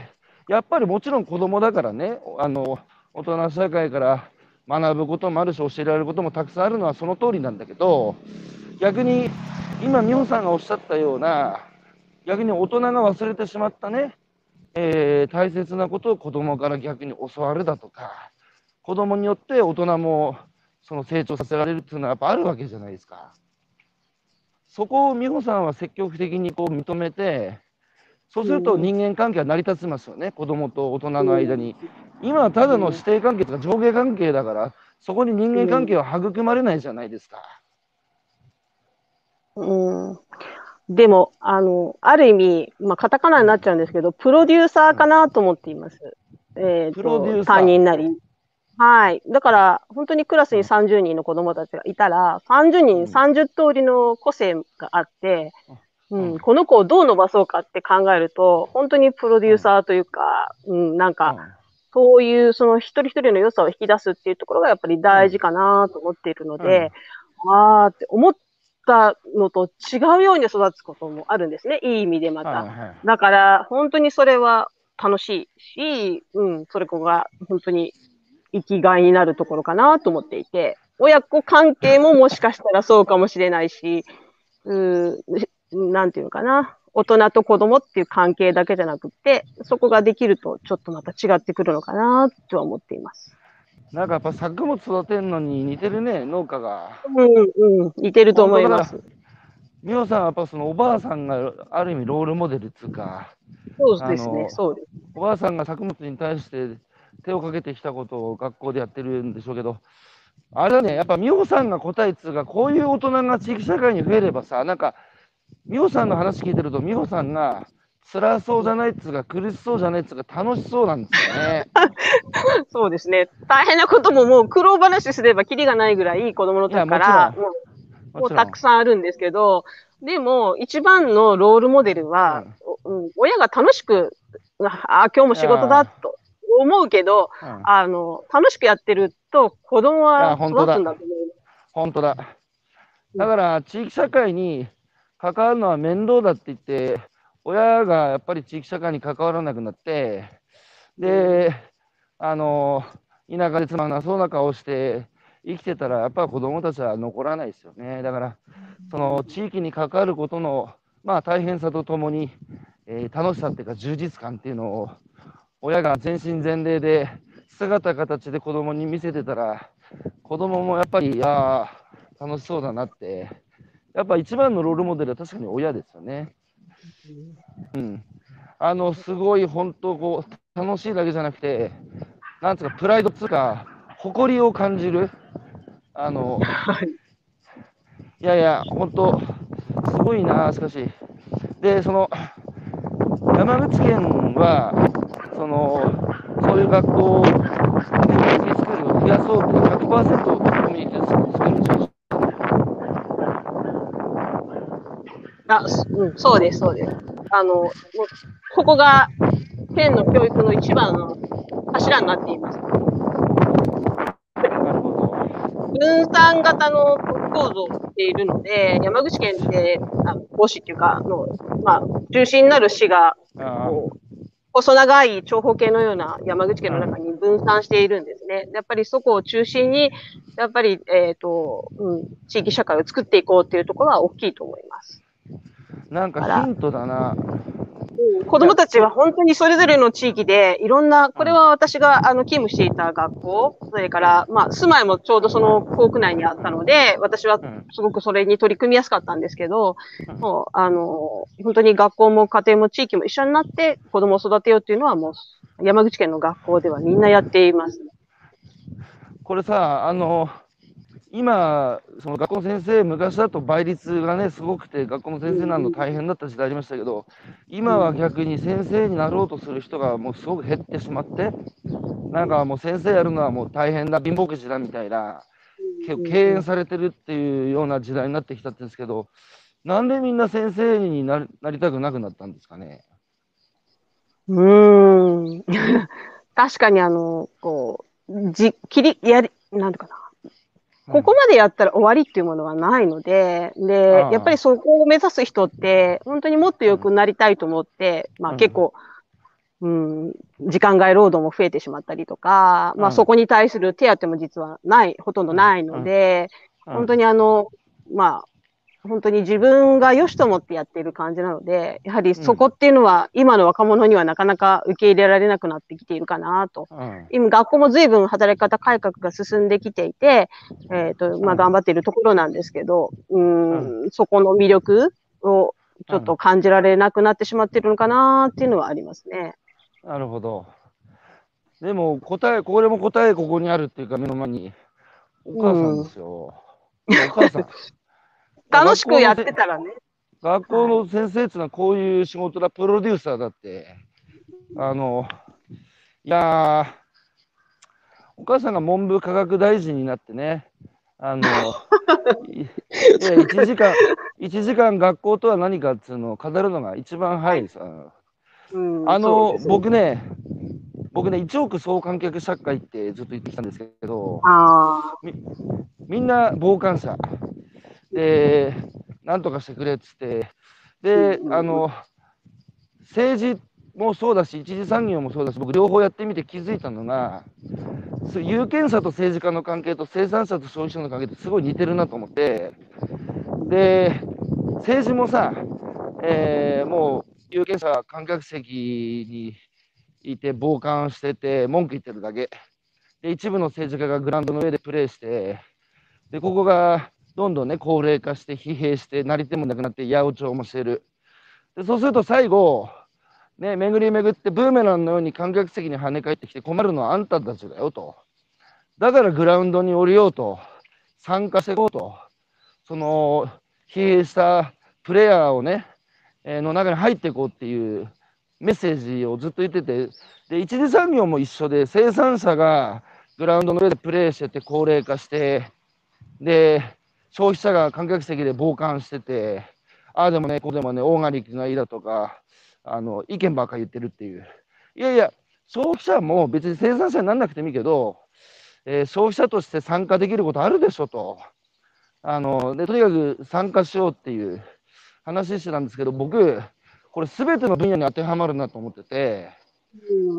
やっぱりもちろん子供だからね、あの大人社会から学ぶこともあるし、教えられることもたくさんあるのはその通りなんだけど、逆に今、美穂さんがおっしゃったような、逆に大人が忘れてしまったね、えー、大切なことを子供から逆に教わるだとか、子供によって大人もその成長させられるっていうのはやっぱあるわけじゃないですか。そこを美穂さんは積極的にこう認めて、そうすると人間関係は成り立ちますよね、子供と大人の間に。今はただの師弟関係とか上下関係だから、そこに人間関係は育まれないじゃないですか。うん、でも、あの、ある意味、まあ、カタカナになっちゃうんですけど、プロデューサーかなと思っています。えー、と、担任なり。はい。だから、本当にクラスに30人の子供たちがいたら、30人、30通りの個性があって、うん、この子をどう伸ばそうかって考えると、本当にプロデューサーというか、うん、なんか、そういうその一人一人の良さを引き出すっていうところがやっぱり大事かなと思っているので、うん、ああって思ったのと違うように育つこともあるんですね。いい意味でまた。だから、本当にそれは楽しいし、うん、それこが本当に生きがいになるところかなと思っていて、親子関係ももしかしたらそうかもしれないし、うなんていうのかな、大人と子供っていう関係だけじゃなくて、そこができるとちょっとまた違ってくるのかなとは思っています。なんかやっぱ作物育てるのに似てるね、農家が。うんうん、似てると思います。美穂さんはやっぱそのおばあさんがある意味ロールモデルっていうか、そうですね、そうです。おばあさんが作物に対して手をかけてきたことを学校でやってるんでしょうけど、あれだね、やっぱ美穂さんが答えっつうか、こういう大人が地域社会に増えればさ、なんか、美穂さんの話聞いてると、美穂さんが辛そうじゃないっつうか、苦しそうじゃないっつうか、楽しそうなんですよね。そうですね。大変なことももう苦労話すればきりがないぐらい子供の時からもうたくさんあるんですけど、でも一番のロールモデルは、うん、親が楽しく、ああ、今日も仕事だと思うけど、うん、あの、楽しくやってると子供は育つんだと思う。本当だ。だから地域社会に関わるのは面倒だって言って、親がやっぱり地域社会に関わらなくなって、で、あの、田舎でつまんなそうな顔して生きてたら、やっぱり子供たちは残らないですよね。だから、その地域に関わることの、まあ大変さとともに、えー、楽しさっていうか充実感っていうのを、親が全身全霊で姿形で子供に見せてたら、子供もやっぱり、いや楽しそうだなって、やっぱ一番のロールモデルは確かに親ですよね。うん。あの、すごい本当こう、楽しいだけじゃなくて、なんつうか、プライドつうか、誇りを感じる。あの、いやいや、本当、すごいな、しかし。で、その、山口県は、その、そういう学校を、コミュニティスクールを増やそうと、100%コミュニティスクールにしましあ、うん、そうです、そうです。あの、ここが県の教育の一番の柱になっています。分散型の構造をしているので、山口県って、あの母市っていうかの、まあ、中心になる市が、細長い長方形のような山口県の中に分散しているんですね。やっぱりそこを中心に、やっぱり、えっ、ー、と、うん、地域社会を作っていこうっていうところは大きいと思います。なんかヒントだな。子供たちは本当にそれぞれの地域でいろんな、これは私があの勤務していた学校、それから、まあ、住まいもちょうどその校区内にあったので、私はすごくそれに取り組みやすかったんですけど、もう、あの、本当に学校も家庭も地域も一緒になって子供を育てようっていうのはもう山口県の学校ではみんなやっています。これさ、あの、今、その学校の先生、昔だと倍率がね、すごくて、学校の先生なの大変だった時代ありましたけど、今は逆に先生になろうとする人がもうすごく減ってしまって、なんかもう先生やるのはもう大変だ、貧乏くじだみたいな、敬遠されてるっていうような時代になってきたんですけど、なんでみんな先生になりたくなくなったんですかね？うーん 確かにあの、こう、じきり、やり、なんていうかな。ここまでやったら終わりっていうものはないので、で、やっぱりそこを目指す人って、本当にもっと良くなりたいと思って、まあ結構、うん、時間外労働も増えてしまったりとか、まあそこに対する手当も実はない、ほとんどないので、本当にあの、まあ、本当に自分が良しと思ってやっている感じなので、やはりそこっていうのは、今の若者にはなかなか受け入れられなくなってきているかなと。うん、今、学校も随分働き方改革が進んできていて、えっ、ー、と、まあ、頑張っているところなんですけど、うん、うん、そこの魅力をちょっと感じられなくなってしまっているのかなっていうのはありますね。なるほど。でも、答え、これも答えここにあるっていうか、目の前に、お母さんですよ。うん、お母さん。楽しくやってたらね。学校の先生っていうのはこういう仕事だ、プロデューサーだって。あの、いやお母さんが文部科学大臣になってね、あの、いや1時間、1時間学校とは何かっていうのを語るのが一番早いさ。うん、あの、ね、僕ね、僕ね、1億総観客社会ってずっと言ってきたんですけど、みみんな傍観者。で、なんとかしてくれっつって、で、あの、政治もそうだし、一次産業もそうだし、僕、両方やってみて気づいたのが、有権者と政治家の関係と生産者と消費者の関係ってすごい似てるなと思って、で、政治もさ、えー、もう有権者は、観客席にいて、傍観してて、文句言ってるだけ。で、一部の政治家がグラウンドの上でプレーして、で、ここがどんどんね、高齢化して、疲弊して、なり手もなくなって、八百長もしてる。で、そうすると最後、ね、巡り巡ってブーメランのように観客席に跳ね返ってきて困るのはあんたたちだよと。だからグラウンドに降りようと、参加していこうと、その疲弊したプレイヤーをね、えー、の中に入っていこうっていうメッセージをずっと言ってて、で、一次産業も一緒で、生産者がグラウンドの上でプレーしてて高齢化して、で、消費者が観客席で傍観してて、ああでもね、こうでもね、オーガニックがいいだとか、あの、意見ばっかり言ってるっていう。いやいや、消費者も別に生産者にならなくてもいいけど、えー、消費者として参加できることあるでしょと。あの、で、とにかく参加しようっていう話してたんですけど、僕、これ全ての分野に当てはまるなと思ってて、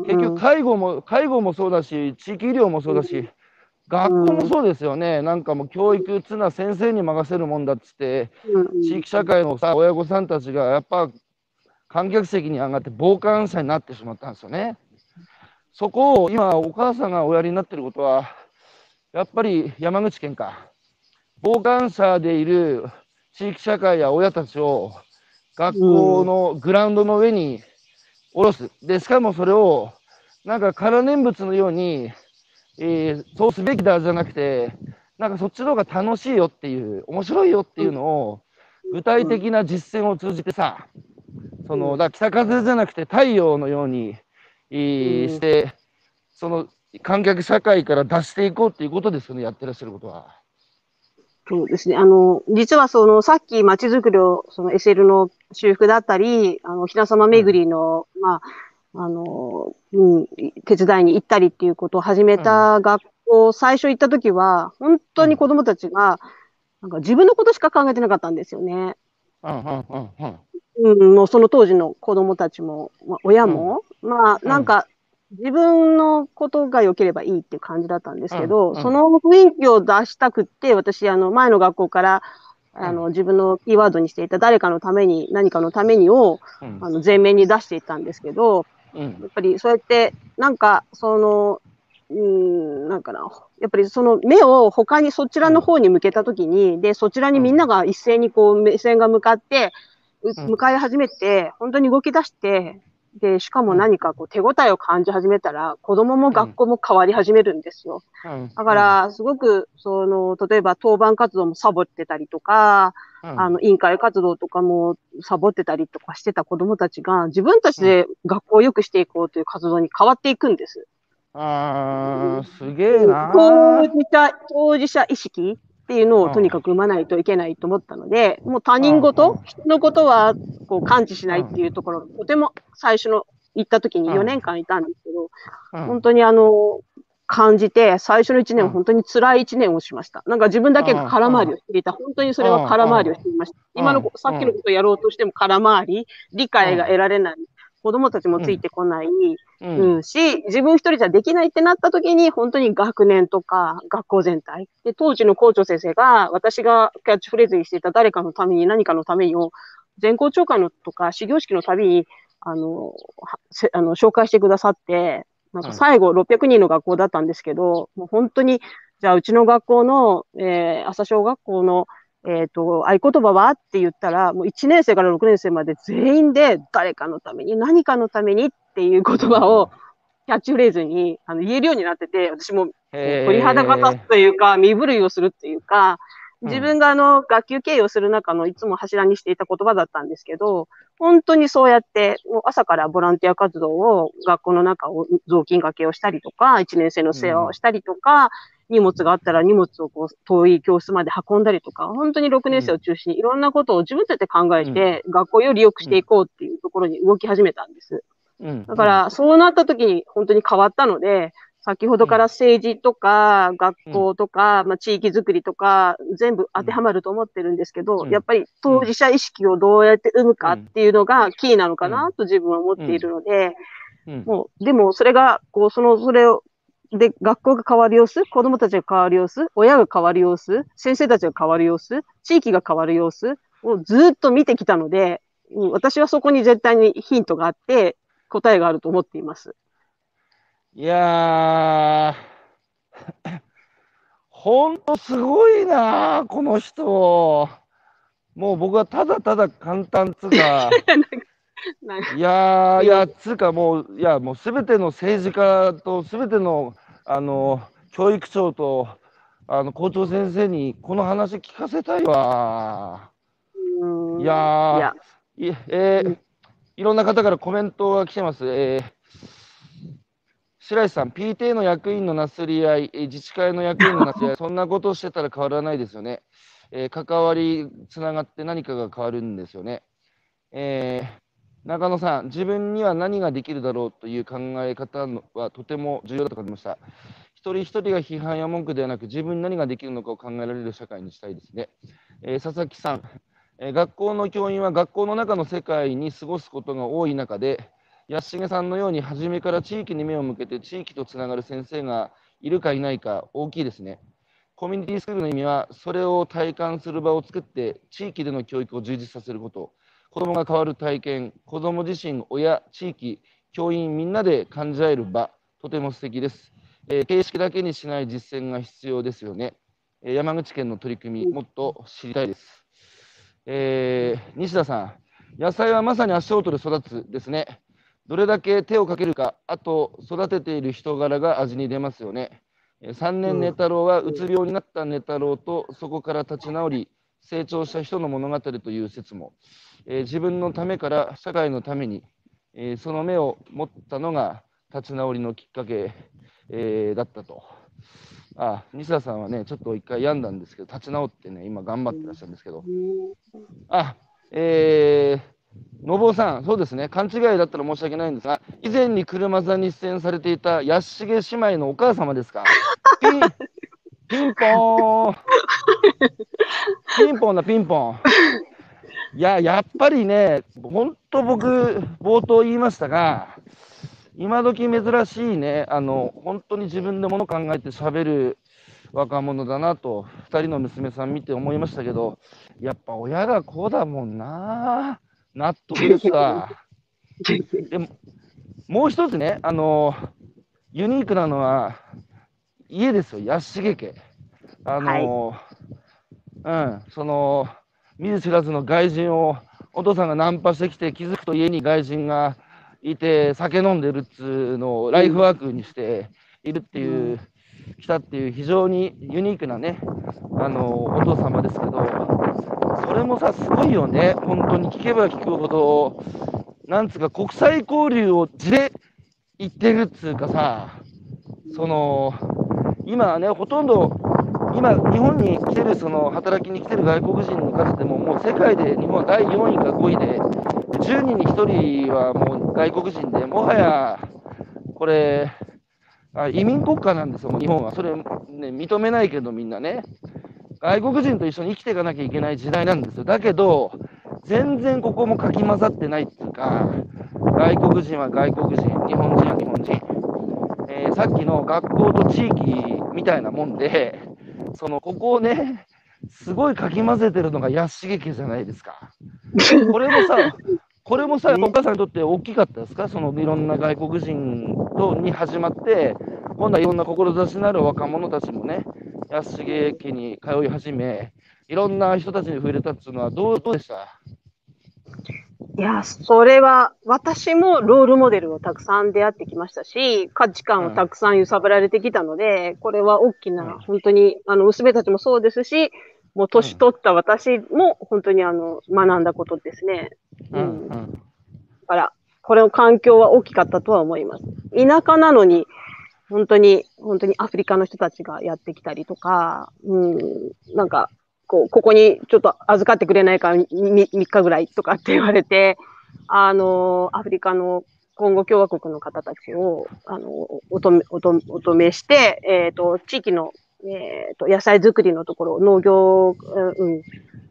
結局介護も、介護もそうだし、地域医療もそうだし、学校もそうですよね、なんかもう教育っつうのは先生に任せるもんだっつって、地域社会のさ、親御さんたちがやっぱ観客席に上がって傍観者になってしまったんですよね。そこを今、お母さんがおやりになってることは、やっぱり山口県か、傍観者でいる地域社会や親たちを学校のグラウンドの上に下ろす。で、しかもそれを、なんか空念仏のように、えー、そうすべきだじゃなくて、なんかそっちの方が楽しいよっていう、面白いよっていうのを、具体的な実践を通じてさ、その、だ北風じゃなくて太陽のように、えー、して、その観客社会から出していこうっていうことですよね、やってらっしゃることは。そうですね。あの、実はその、さっき街づくりを、その SL の修復だったり、あの、ひなさま巡りの、うん、まあ、あの、うん、手伝いに行ったりっていうことを始めた学校、うん、最初行った時は、本当に子供たちが、なんか自分のことしか考えてなかったんですよね。うん、うん、もうその当時の子供たちも、まあ、親も、まあ、なんか、自分のことが良ければいいっていう感じだったんですけど、その雰囲気を出したくって、私、あの、前の学校から、あの、自分のキーワードにしていた誰かのために、何かのためにを、あの、前面に出していったんですけど、やっぱりそうやって、なんか、その、うん、なんかな、やっぱりその目を他にそちらの方に向けたときに、で、そちらにみんなが一斉にこう目線が向かって、向かい始めて、本当に動き出して、で、しかも何かこう手応えを感じ始めたら、子供も学校も変わり始めるんですよ。だから、すごく、その、例えば当番活動もサボってたりとか、あの、委員会活動とかもサボってたりとかしてた子供たちが、自分たちで学校を良くしていこうという活動に変わっていくんです。ああ、すげえな。当事者、当事者意識っていうのをとにかく生まないといけないと思ったので、もう他人事、人のことはこう感知しないっていうところ、とても最初の行った時に4年間いたんですけど、本当にあの、感じて、最初の1年は本当に辛い1年をしました。なんか自分だけが空回りをしていた。本当にそれは空回りをしていました。今の、さっきのことをやろうとしても空回り、理解が得られない。子供たちもついてこない、うん、うん、し、自分一人じゃできないってなった時に、本当に学年とか学校全体。で、当時の校長先生が、私がキャッチフレーズにしていた誰かのために何かのためにを、全校長官のとか始業式のたびに、あの、あの紹介してくださって、なんか最後600人の学校だったんですけど、もう本当に、じゃあうちの学校の、えー、朝小学校のえっ、ー、と、合言葉は？って言ったら、もう1年生から6年生まで全員で誰かのために、何かのためにっていう言葉をキャッチフレーズにあの言えるようになってて、私も鳥肌が立つというか、身震いをするっていうか、自分があの学級経営をする中のいつも柱にしていた言葉だったんですけど、本当にそうやって、もう朝からボランティア活動を学校の中を雑巾掛けをしたりとか、1年生の世話をしたりとか、荷物があったら荷物をこう遠い教室まで運んだりとか、本当に6年生を中心にいろんなことを自分たちで考えて、学校より良くしていこうっていうところに動き始めたんです。だから、そうなった時に本当に変わったので、先ほどから政治とか、学校とか、まあ、地域づくりとか、全部当てはまると思ってるんですけど、うん。やっぱり当事者意識をどうやって生むかっていうのがキーなのかなと自分は思っているので、うん。もう、でもそれが、こう、その、それを、で、学校が変わる様子、子供たちが変わる様子、親が変わる様子、先生たちが変わる様子、地域が変わる様子をずっと見てきたので、うん私はそこに絶対にヒントがあって、答えがあると思っています。いやー、ほんとすごいな、この人。もう僕はただただ簡単つうか いやー、いや、つうかもう、いや、もうすべての政治家とすべての、あの、教育長と、あの、校長先生にこの話聞かせたいわ。うんいやーいや、いえーうんいろんな方からコメントが来てます。えー白石さん、PTA の役員のなすり合い、えー自治会の役員のなすり合い、そんなことをしてたら変わらないですよね。えー関わり、つながって何かが変わるんですよね。えー中野さん、自分には何ができるだろうという考え方のはとても重要だと感じました。一人一人が批判や文句ではなく、自分に何ができるのかを考えられる社会にしたいですね。えー佐々木さん、えー学校の教員は学校の中の世界に過ごすことが多い中で、安重さんのように初めから地域に目を向けて地域とつながる先生がいるかいないか大きいですね。コミュニティスクールの意味は、それを体感する場を作って、地域での教育を充実させること、子どもが変わる体験、子ども自身、親、地域、教員みんなで感じ合える場、とても素敵です。えー形式だけにしない実践が必要ですよね。えー山口県の取り組み、もっと知りたいです。えー西田さん、野菜はまさに足音で育つですね。どれだけ手をかけるか、あと育てている人柄が味に出ますよね。えー3年寝太郎はうつ病になった寝太郎とそこから立ち直り、成長した人の物語という説も、え自分のためから社会のために、えその目を持ったのが立ち直りのきっかけ、えだったと。あ西田さんはね、ちょっと一回病んだんですけど、立ち直ってね、今頑張ってらっしゃるんですけど、あ、えー、のぼうさん、そうですね、勘違いだったら申し訳ないんですが、以前に車座に出演されていた安重姉妹のお母様ですか？ピン、ポーン。ピンポンだ、ピンポン。いや、やっぱりね、本当僕、冒頭言いましたが、今時珍しいね、あの、本当に自分でもの考えて喋る若者だなと、2人の娘さん見て思いましたけど、やっぱ親がこうだもんな。納得ですわ。でも、もう一つね、あの、ユニークなのは、家ですよ、安重家。あの、うん、その、見ず知らずの外人を、お父さんがナンパしてきて、気づくと家に外人がいて、酒飲んでるっつうのをライフワークにしているっていう、来たっていう非常にユニークなね、あの、お父様ですけど、それもさ、すごいよね。本当に聞けば聞くほど、なんつうか、国際交流を地で言ってるっつうかさ、その、今ね、ほとんど、今、日本に来てる、その、働きに来てる外国人の数でも、もう世界で日本は第4位か5位で、10人に1人はもう外国人で、もはや、これ、あ移民国家なんですよ、日本は。それ、ね、認めないけど、みんなね。外国人と一緒に生きていかなきゃいけない時代なんですよ。だけど、全然ここもかき混ざってないっていうか、外国人は外国人、日本人は日本人。えーさっきの学校と地域みたいなもんで、その、ここをね、すごいかき混ぜてるのが安重家じゃないですか。これもさ、これもさ、お母さんにとって大きかったですか？そのいろんな外国人とに始まって、今度はいろんな志のある若者たちもね、安重家に通い始め、いろんな人たちに触れたっていうのはどうどうでした？いや、それは、私もロールモデルをたくさん出会ってきましたし、価値観をたくさん揺さぶられてきたので、これは大きな、うん。本当に、あの、娘たちもそうですし、もう年取った私も本当にあの、学んだことですね。うん。だから、これの環境は大きかったとは思います。田舎なのに、本当に、本当にアフリカの人たちがやってきたりとか、うん、なんか、こう、ここにちょっと預かってくれないか、3日ぐらいとかって言われて、あの、アフリカのコンゴ共和国の方たちを、あの、おとめ、おとおとめして、えっ、ー、と、地域の、えっ、ー、と、野菜作りのところ、農業、うん、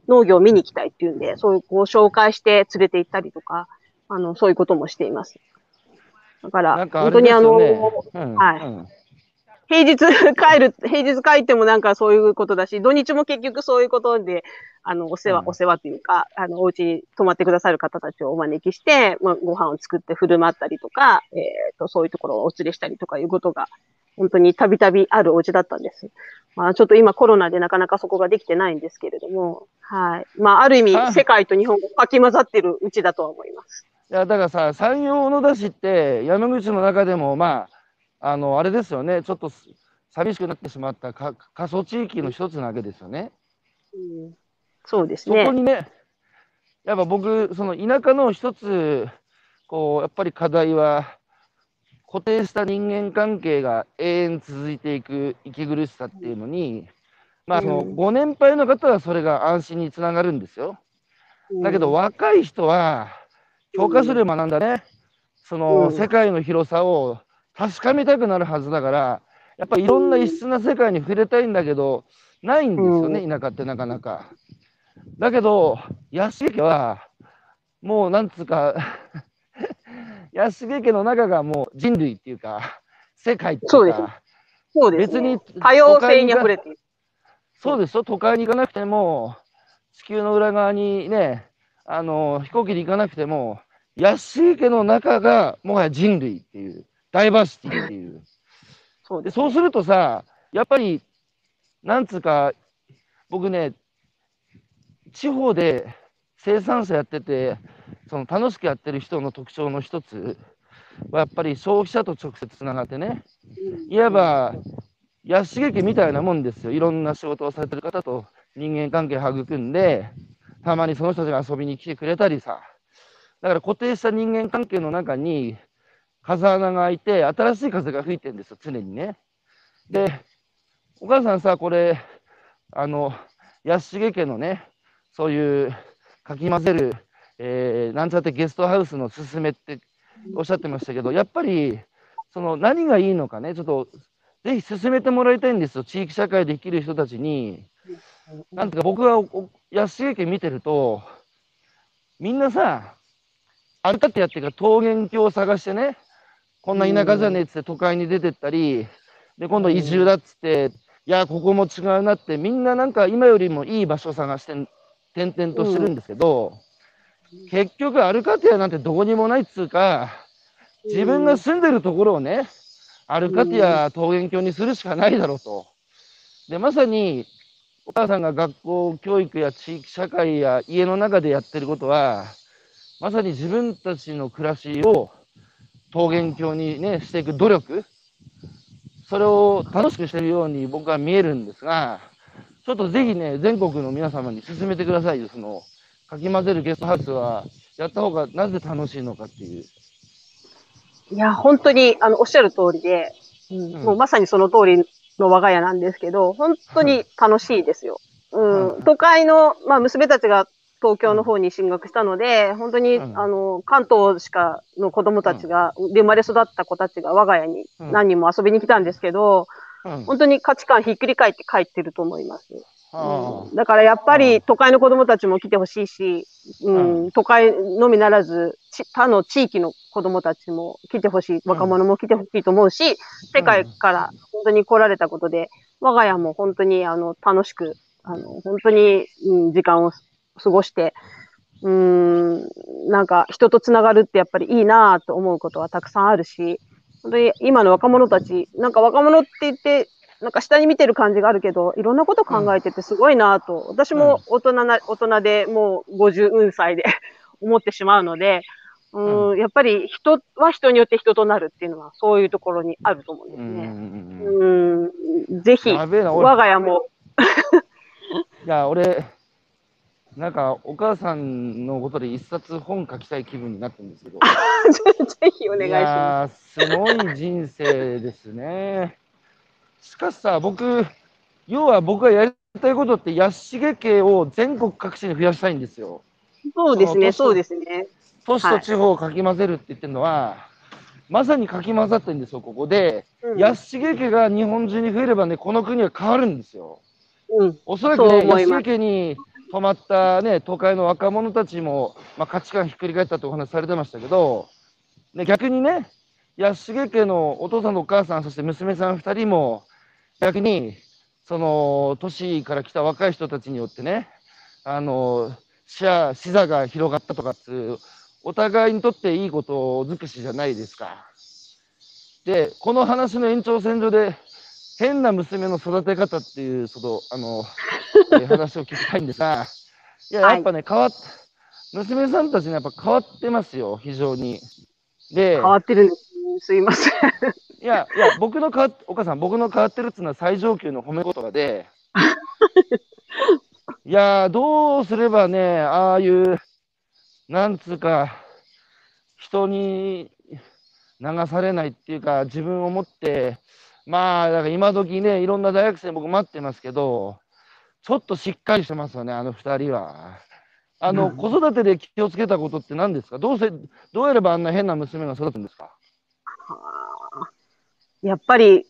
農業を見に行きたいっていうんで、そういう、こう、紹介して連れて行ったりとか、あの、そういうこともしています。だから、かね、本当にあの、うん、はい。うん平日 帰る、平日帰ってもなんかそういうことだし、土日も結局そういうことで、あの、お世話、うん、お世話というか、あの、お家に泊まってくださる方たちをお招きして、まあ、ご飯を作って振る舞ったりとか、えっ、ー、と、そういうところをお連れしたりとかいうことが、本当にたびたびあるお家だったんです。まあ、ちょっと今コロナでなかなかそこができてないんですけれども、はい。まあ、ある意味、世界と日本がかき混ざってるうちだとは思います。いや、だからさ、山陽のだしって、山口の中でも、まあ、あの、あれですよね、ちょっと寂しくなってしまったか過疎地域の一つなわけですよね。うん、そうですね。そこにね、やっぱ僕、その田舎の一つ、こう、やっぱり課題は、固定した人間関係が永遠続いていく息苦しさっていうのに、まあ、そのご年配の方はそれが安心につながるんですよ。だけど若い人は、教科書で学んだね、その世界の広さを確かめたくなるはずだから、やっぱりいろんな異質な世界に触れたいんだけど、ないんですよね、田舎ってなかなか。だけど、安家は、もうなんつうか 安家家の中がもう人類っていうか、世界っていうか、そうです。そうです、ね、別に多様性に溢れている。そうですよ、都会に行かなくても、地球の裏側にね、あの飛行機で行かなくても、安井家の中がもはや人類っていう、ダイバーシティっていう。そうでそうするとさ、やっぱり、なんつうか、僕ね、地方で生産者やってて、その楽しくやってる人の特徴の一つは、やっぱり消費者と直接つながってね、いわば安重家みたいなもんですよ。いろんな仕事をされてる方と人間関係育んで、たまにその人たちが遊びに来てくれたりさ。だから固定した人間関係の中に風穴が開いて、新しい風が吹いてるんですよ、常にね。で、お母さんさ、これ、あの、安重家のね、そういうかき混ぜる、えー、なんちゃってゲストハウスのすすめっておっしゃってましたけど、やっぱり、その何がいいのかね、ちょっとぜひ進めてもらいたいんですよ、地域社会で生きる人たちに。なんていうか、僕が安重家見てると、みんなさ、あるかってやってるから桃源郷を探してね、こんな田舎じゃねえっつって都会に出てったり、で、今度移住だっつって、いや、ここも違うなって、みんななんか今よりもいい場所探して、転々としてるんですけど、結局、アルカティアなんてどこにもないっつうか、自分が住んでるところをね、アルカティア桃源郷にするしかないだろうと。で、まさに、お母さんが学校教育や地域社会や家の中でやってることは、まさに自分たちの暮らしを桃源郷にね、していく努力、それを楽しくしてるように僕は見えるんですが、ちょっとぜひね、全国の皆様に進めてくださいよ、その、かき混ぜるゲストハウスは、やった方がなぜ楽しいのかっていう。いや、本当に、あの、おっしゃる通りで、うん、もうまさにその通りの我が家なんですけど、本当に楽しいですよ。うん、都会の、まあ、娘たちが東京の方に進学したので、本当に、うん、あの、関東しかの子供たちが、うん、で生まれ育った子たちが我が家に何人も遊びに来たんですけど、うん、本当に価値観ひっくり返って帰ってると思います。うん、だからやっぱり都会の子供たちも来てほしいし、うん、都会のみならず、他の地域の子供たちも来てほしい、若者も来てほしいと思うし、世界から本当に来られたことで、我が家も本当にあの楽しく、あの本当に、うん、時間を過ごして、うん、なんか人とつながるってやっぱりいいなと思うことはたくさんあるし、本当に今の若者たち、なんか若者って言って、なんか下に見てる感じがあるけど、いろんなこと考えててすごいなと、私も大人な、大人でもう50歳で 思ってしまうので、うん、やっぱり人は人によって人となるっていうのはそういうところにあると思うんですね。うん、ぜひ、我が家も。いや、俺、なんか、お母さんのことで一冊本書きたい気分になってるんですけど。ぜひお願いします。すごい人生ですね。しかしさ、僕、要は僕がやりたいことって、安重家を全国各地に増やしたいんですよ。そうですね、そうですね。都市と地方をかき混ぜるって言ってるのは、はい、まさにかき混ざってるんですよ、ここで。うん安重家が日本中に増えればね、この国は変わるんですよ。うん。おそらくね、安重家に泊まったね、都会の若者たちも、まあ、価値観ひっくり返ったってお話されてましたけど、ね、逆にね、安重家のお父さんとお母さん、そして娘さん2人も、逆に、その、都市から来た若い人たちによってね、あの、視野、視座が広がったとかっていう、お互いにとっていいこと尽くしじゃないですか。で、この話の延長線上で、変な娘の育て方っていう、その、あの、えー話を聞きたいんですが、いや、はいやっぱね、変わっ、娘さんたちね、やっぱ変わってますよ、非常に。で、変わってるんです。すいません。いや、いや、僕の変わっ、お母さん、僕の変わってるっていうのは最上級の褒め言葉で、いやー、どうすればね、ああいう、なんつうか、人に流されないっていうか、自分を持って、まあ、だから今時ね、いろんな大学生僕待ってますけど、ちょっとしっかりしてますよね、あの二人は。あの、うん。子育てで気をつけたことって何ですか？どうせ、どうやればあんな変な娘が育つんですか？やっぱり、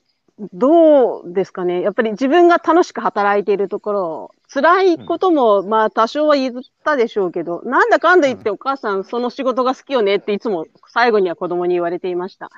どうですかね？やっぱり自分が楽しく働いているところ、辛いことも、まあ多少は言ったでしょうけど、なんだかんだ言ってお母さんその仕事が好きよねっていつも最後には子供に言われていました。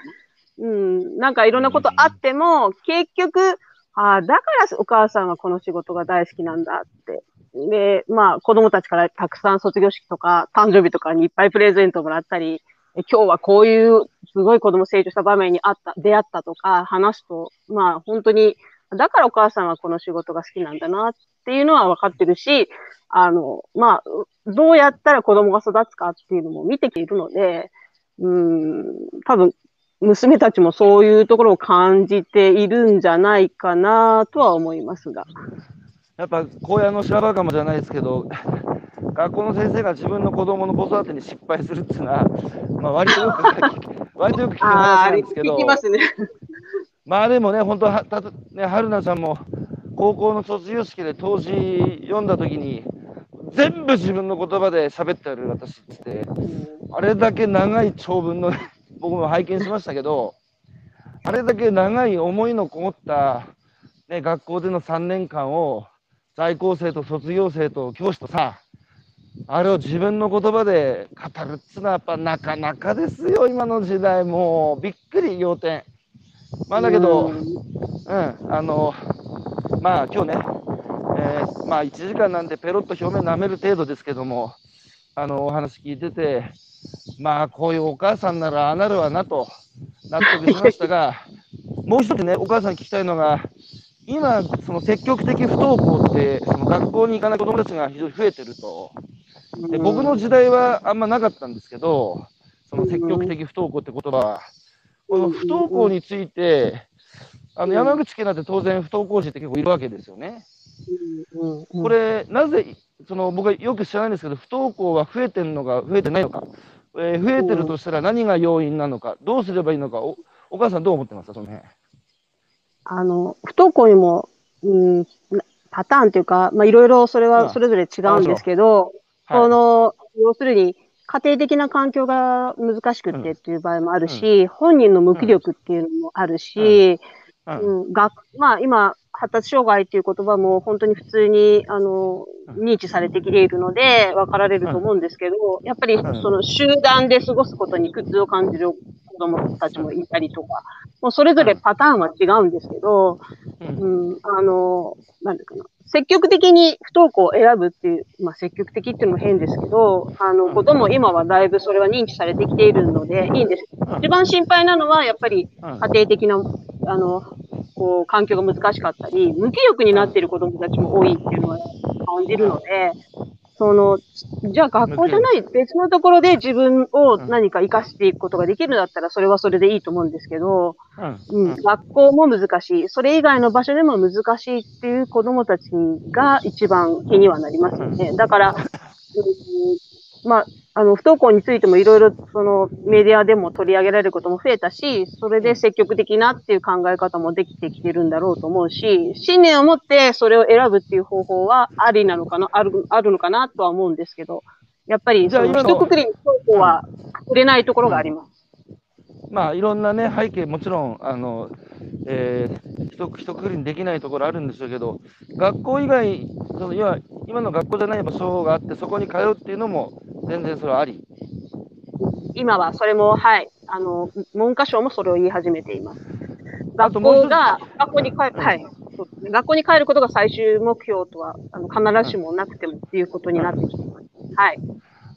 うん、なんかいろんなことあっても、結局、ああ、だからお母さんはこの仕事が大好きなんだって。で、まあ子供たちからたくさん卒業式とか誕生日とかにいっぱいプレゼントもらったり、今日はこういうすごい子供成長した場面にあった、出会ったとか話すと、まあ本当に、だからお母さんはこの仕事が好きなんだなっていうのは分かってるし、あの、まあ、どうやったら子供が育つかっていうのも見てきているので、うん、多分、娘たちもそういうところを感じているんじゃないかなとは思いますが。やっぱ荒野の白馬かもじゃないですけど、学校の先生が自分の子供の子育てに失敗するっていうのは、まあ、割とよく 割とよく聞くああ、話なんですけどますね。まあでもね、本当はたとね、春菜ちゃんも高校の卒業式で当時読んだ時に、全部自分の言葉で喋ってる私って、あれだけ長い長文の、僕も拝見しましたけど、あれだけ長い思いのこもった、ね、学校での3年間を在校生と卒業生と教師とさ、あれを自分の言葉で語るっつうのはやっぱなかなかですよ、今の時代。もうびっくり、要点。まあだけど、うんうん、あの、まあ今日ね、えーまあ1時間なんでペロッと表面舐める程度ですけども、あの、お話聞いてて、まあこういうお母さんならああなるわなと納得しましたが、もう一つね、お母さんに聞きたいのが、今、その積極的不登校って、その学校に行かない子供たちが非常に増えてると。で僕の時代はあんまなかったんですけど、その積極的不登校って言葉は、この不登校について、あの山口県なんて当然不登校児って結構いるわけですよね。うんうん。これ、なぜ、その僕はよく知らないんですけど、不登校は増えてるのか、増えてないのか、えー増えてるとしたら何が要因なのか、どうすればいいのか、おお母さんどう思ってます？か、その辺。あの、不登校にも、うん、なパターンというか、まあ、いろいろそれうん。はそれぞれ違うんですけど、はい。その、要するに、家庭的な環境が難しくってっていう場合もあるし、本人の無気力っていうのもあるし、うん。うん、学まあ今、発達障害っていう言葉も本当に普通に、あの、認知されてきているので、分かられると思うんですけど、やっぱりうん。その集団で過ごすことに苦痛を感じる子供たちもいたりとか、もうそれぞれパターンは違うんですけど、うん。うん、あの、なんうかな。積極的に不登校を選ぶっていう、まあ積極的っていうのも変ですけど、あの、ことも今はだいぶそれは認知されてきているので、いいんです。一番心配なのは、やっぱりうん。家庭的な、あの、こう、環境が難しかったり、無気力になっている子供たちも多いっていうのは感じるので、その、じゃあ学校じゃない別のところで自分を何か活かしていくことができるんだったら、それはそれでいいと思うんですけど、うん。うん、学校も難しい。それ以外の場所でも難しいっていう子供たちが一番気にはなりますよね。だから、うん、まあ、あの、不登校についてもいろいろ、その、メディアでも取り上げられることも増えたし、それで積極的なっていう考え方もできてきてるんだろうと思うし、信念を持ってそれを選ぶっていう方法はありなのかな、ある、あるのかなとは思うんですけど、やっぱり、その、一括りに不登校は隠れないところがあります。まあ、いろんなね、背景、もちろん、あの、えー、一一括りにできないところあるんでしょうけど、学校以外、その今今の学校じゃない場所があって、そこに通うっていうのも、全然それはあり今はそれも、はい、あの、文科省もそれを言い始めています。学校が、学校に帰る、はい。学校に帰ることが最終目標とは、あの必ずしもなくてもっていうことになってきています。はい。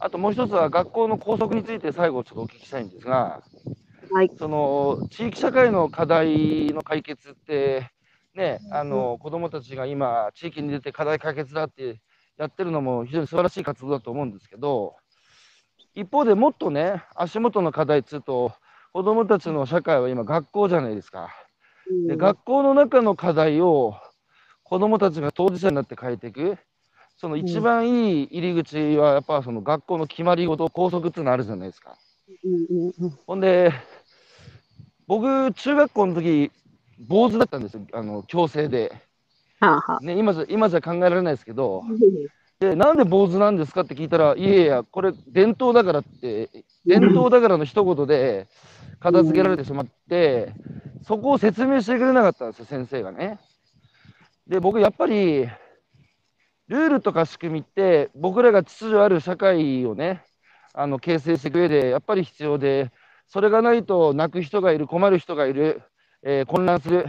あともう一つは、学校の校則について最後ちょっとお聞きしたいんですが、はい、その地域社会の課題の解決って、ね、あの子どもたちが今、地域に出て課題解決だってやってるのも非常に素晴らしい活動だと思うんですけど、一方でもっとね、足元の課題っつうと、子どもたちの社会は今、学校じゃないですか。で学校の中の課題を子どもたちが当事者になって変えていく。その一番いい入り口は、やっぱその学校の決まり事、校則っていうのあるじゃないですか。ほんで、僕、中学校の時坊主だったんですよ、あの強制で。はあはあ、ね、今じゃ今じゃ考えられないですけど、でなんで坊主なんですかって聞いたら、いやいや、これ伝統だからって、伝統だからの一言で片付けられてしまって、そこを説明してくれなかったんですよ、先生がね。で、僕、やっぱり、ルールとか仕組みって、僕らが秩序ある社会をね、あの形成していく上で、やっぱり必要で、それがないと泣く人がいる、困る人がいる、えー、混乱する。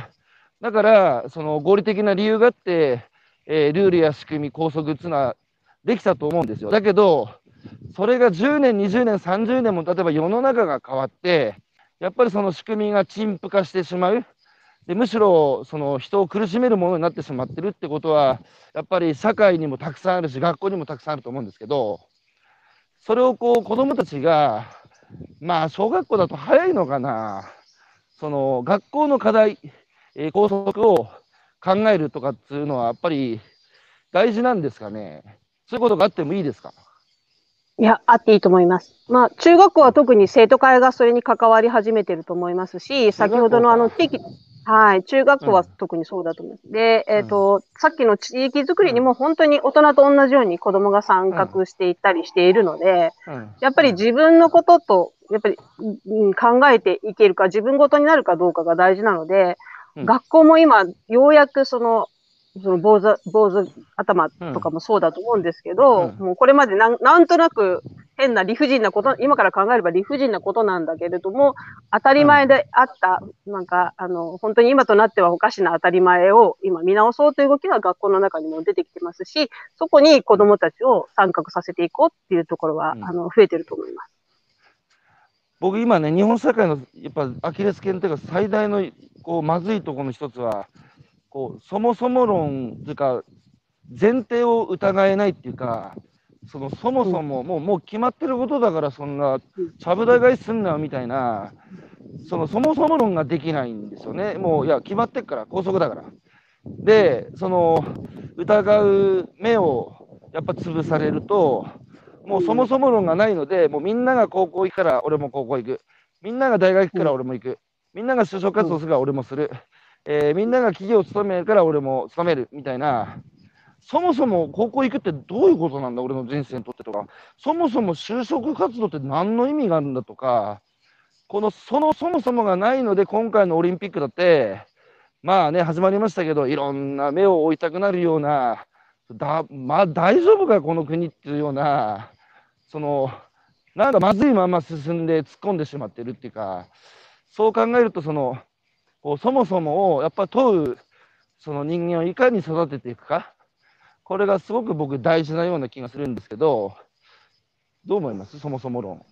だから、その合理的な理由があって、えー、ルールや仕組み、拘束っていうのはできたと思うんですよ。だけど、それが10年、20年、30年も例えば世の中が変わって、やっぱりその仕組みが陳腐化してしまう。でむしろその人を苦しめるものになってしまってるってことはやっぱり社会にもたくさんあるし学校にもたくさんあると思うんですけどそれをこう子どもたちがまあ小学校だと早いのかなその学校の課題、えー、校則を考えるとかっていうのはやっぱり大事なんですかね？そういうことがあってもいいですか？いや、あっていいと思います。まあ、中学校は特に生徒会がそれに関わり始めてると思いますし、先ほどのあの地域、はい、中学校は特にそうだと思います。うん、で、えっ、ー、と、さっきの地域づくりにも本当に大人と同じように子供が参画していったりしているので、うん、やっぱり自分のことと、やっぱり、うん、考えていけるか、自分ごとになるかどうかが大事なので、学校も今、ようやくそのその坊主、坊主頭とかもそうだと思うんですけど、うん、もうこれまでなんなんとなく変な理不尽なこと、今から考えれば理不尽なことなんだけれども、当たり前であった、うん、なんか、あの、本当に今となってはおかしな当たり前を今見直そうという動きは学校の中にも出てきてますし、そこに子供たちを参画させていこうっていうところは、うん、あの、増えてると思います。僕今ね、日本社会のやっぱアキレス腱というか最大のこうまずいところの一つは、こうそもそも論というか前提を疑えないっていうかそのそもそももうもう決まってることだからそんなちゃぶ台返しすんなみたいなそのそもそも論ができないんですよね。もういや決まってっから高速だから。でその疑う目をやっぱ潰されるともうそもそも論がないのでもうみんなが高校行くから俺も高校行く。みんなが大学行くから俺も行くみんなが就職活動するから俺もする。えー、みんなが企業を勤めるから俺も勤めるみたいな、そもそも高校行くってどういうことなんだ、俺の人生にとってとか、そもそも就職活動って何の意味があるんだとか、このそのそもそもがないので、今回のオリンピックだって、まあね、始まりましたけど、いろんな目を追いたくなるような、だまあ大丈夫か、この国っていうような、その、なんかまずいまま進んで突っ込んでしまってるっていうか、そう考えると、その、こうそもそもをやっぱ問うその人間をいかに育てていくかこれがすごく僕大事なような気がするんですけどどう思います？そもそも論。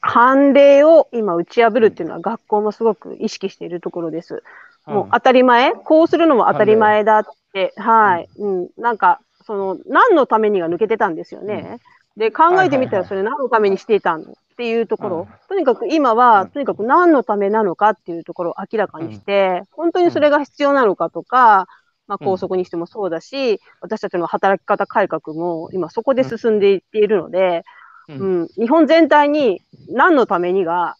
判例を今打ち破るっていうのは学校もすごく意識しているところです。もう当たり前、こうするのも当たり前だって、はい、うん、なんか、その、何のためにが抜けてたんですよね。で、考えてみたらそれ何のためにしていたの？っていうところ、とにかく今は、とにかく何のためなのかっていうところを明らかにして、本当にそれが必要なのかとか、まあ、校則にしてもそうだし、私たちの働き方改革も今そこで進んでいっているので、うん、日本全体に何のためにが、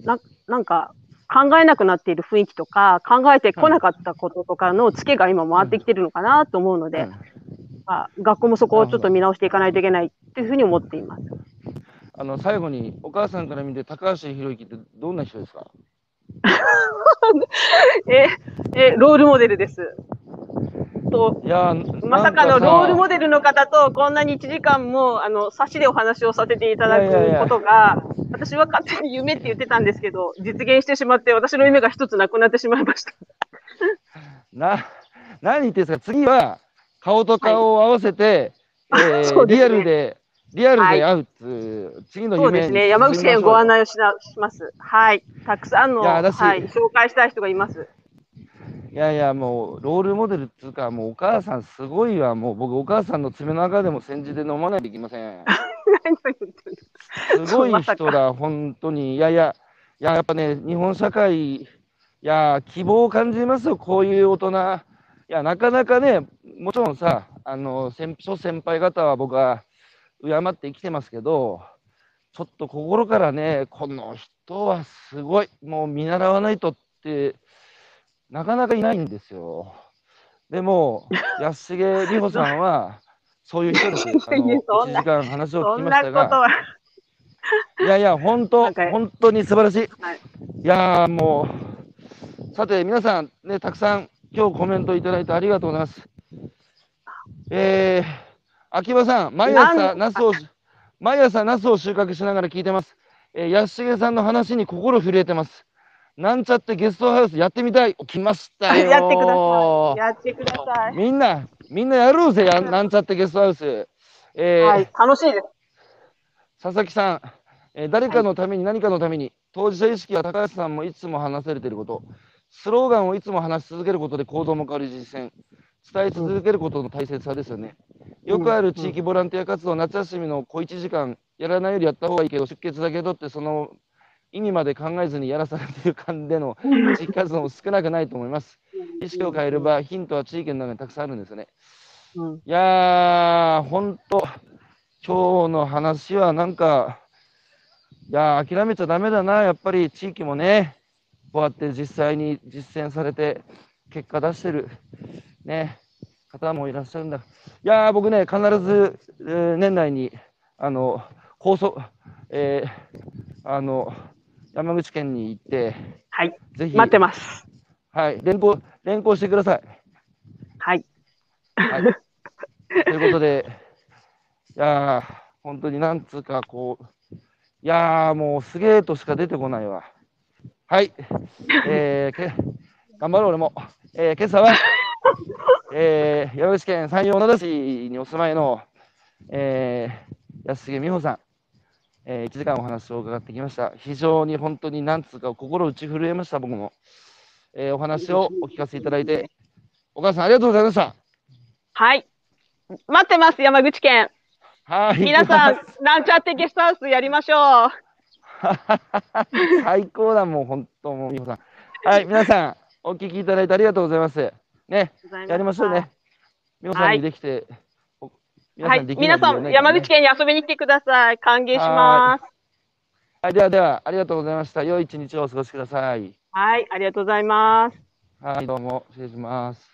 ななんか考えなくなっている雰囲気とか、考えてこなかったこととかのツケが今回ってきてるのかなと思うので、まあ、学校もそこをちょっと見直していかないといけないっていうふうに思っています。あの最後にお母さんから見て高橋宏之ってどんな人ですか？え、え、ロールモデルです。と、いやまさかのロールモデルの方とこんなに1時間もあの差しでお話をさせていただくことが、私は勝手に夢って言ってたんですけど、実現してしまって、私の夢が一つなくなってしまいました。な何言ってんですか？次は顔と顔を合わせて、はい。えーリアルでリアルで会うっつう、次のそうですね、山口県ご案内をしなします。はい、たくさんの、はい、紹介したい人がいます。いやいやもうロールモデルっつうかもうお母さんすごいわ。もう僕お母さんの爪の中でも煎じて飲まないといけません。すごい人だ本当に。いやいやいややっぱね日本社会いや希望を感じますよこういう大人。いやなかなかねもちろんさあの先諸先輩方は僕は敬って生きてますけどちょっと心からねこの人はすごいもう見習わないとってなかなかいないんですよ。でも 安重美穂さんはそういう人です。あのいやそん1な時間話を聞きましたが。いやいや、本当本当に素晴らしい。はいいやーもう、さて、皆さん、ね、たくさん今日コメントいただいてありがとうございます。えー、秋葉さん、毎朝、ナスを、毎朝、ナスを収穫しながら聞いてます。えー、安重さんの話に心震えてます。なんちゃってゲストハウスやってみたい。来ましたよー。やってください。やってください。みんな、みんなやろうぜ、やなんちゃってゲストハウス。えーはい、楽しいです。佐々木さん、えー誰かのために何かのために、当事者意識は高橋さんもいつも話されていること、スローガンをいつも話し続けることで行動も変わる実践、伝え続けることの大切さですよね。よくある地域ボランティア活動、夏休みの小1時間、やらないよりやった方がいいけど、出血だけ取って、その意味まで考えずにやらされている感での地域活動も少なくないと思います。意識を変えれば、ヒントは地域の中にたくさんあるんですよね。うん。いやー、ほんと、今日の話はなんか、いやー、諦めちゃだめだな、やっぱり地域もね、こうやって実際に実践されて、結果出してる、ね、方もいらっしゃるんだ。いやー、僕ね、必ず、えー年内に、あの、高速、えーあの、山口県に行って、はい、ぜひ、待ってます。はい、連行、連行してください。はい。はい。ということで、いやー、本当になんつうか、こう、いやー、もうすげーとしか出てこないわ。はい。えー、け頑張ろう、俺も。えー、今朝は、えー、山口県山陽小野田市にお住まいの、えー、安重美穂さん、えー、1時間お話を伺ってきました。非常に本当になんつうか、心打ち震えました、僕も。えー、お話をお聞かせいただいて、お母さんありがとうございました。はい。待ってます、山口県。はい。皆さん、なんちゃってゲストハウスやりましょう。最高だ、もう本当、もう美穂さん。はい、皆さん、お聞きいただいてありがとうございます。ね、やりましょうね。。美穂さんにできて、はい、皆さん、山口県に遊びに来てください。歓迎します。はい、ではでは、ありがとうございました。良い一日をお過ごしください。はい、ありがとうございます。はい、どうも、失礼します。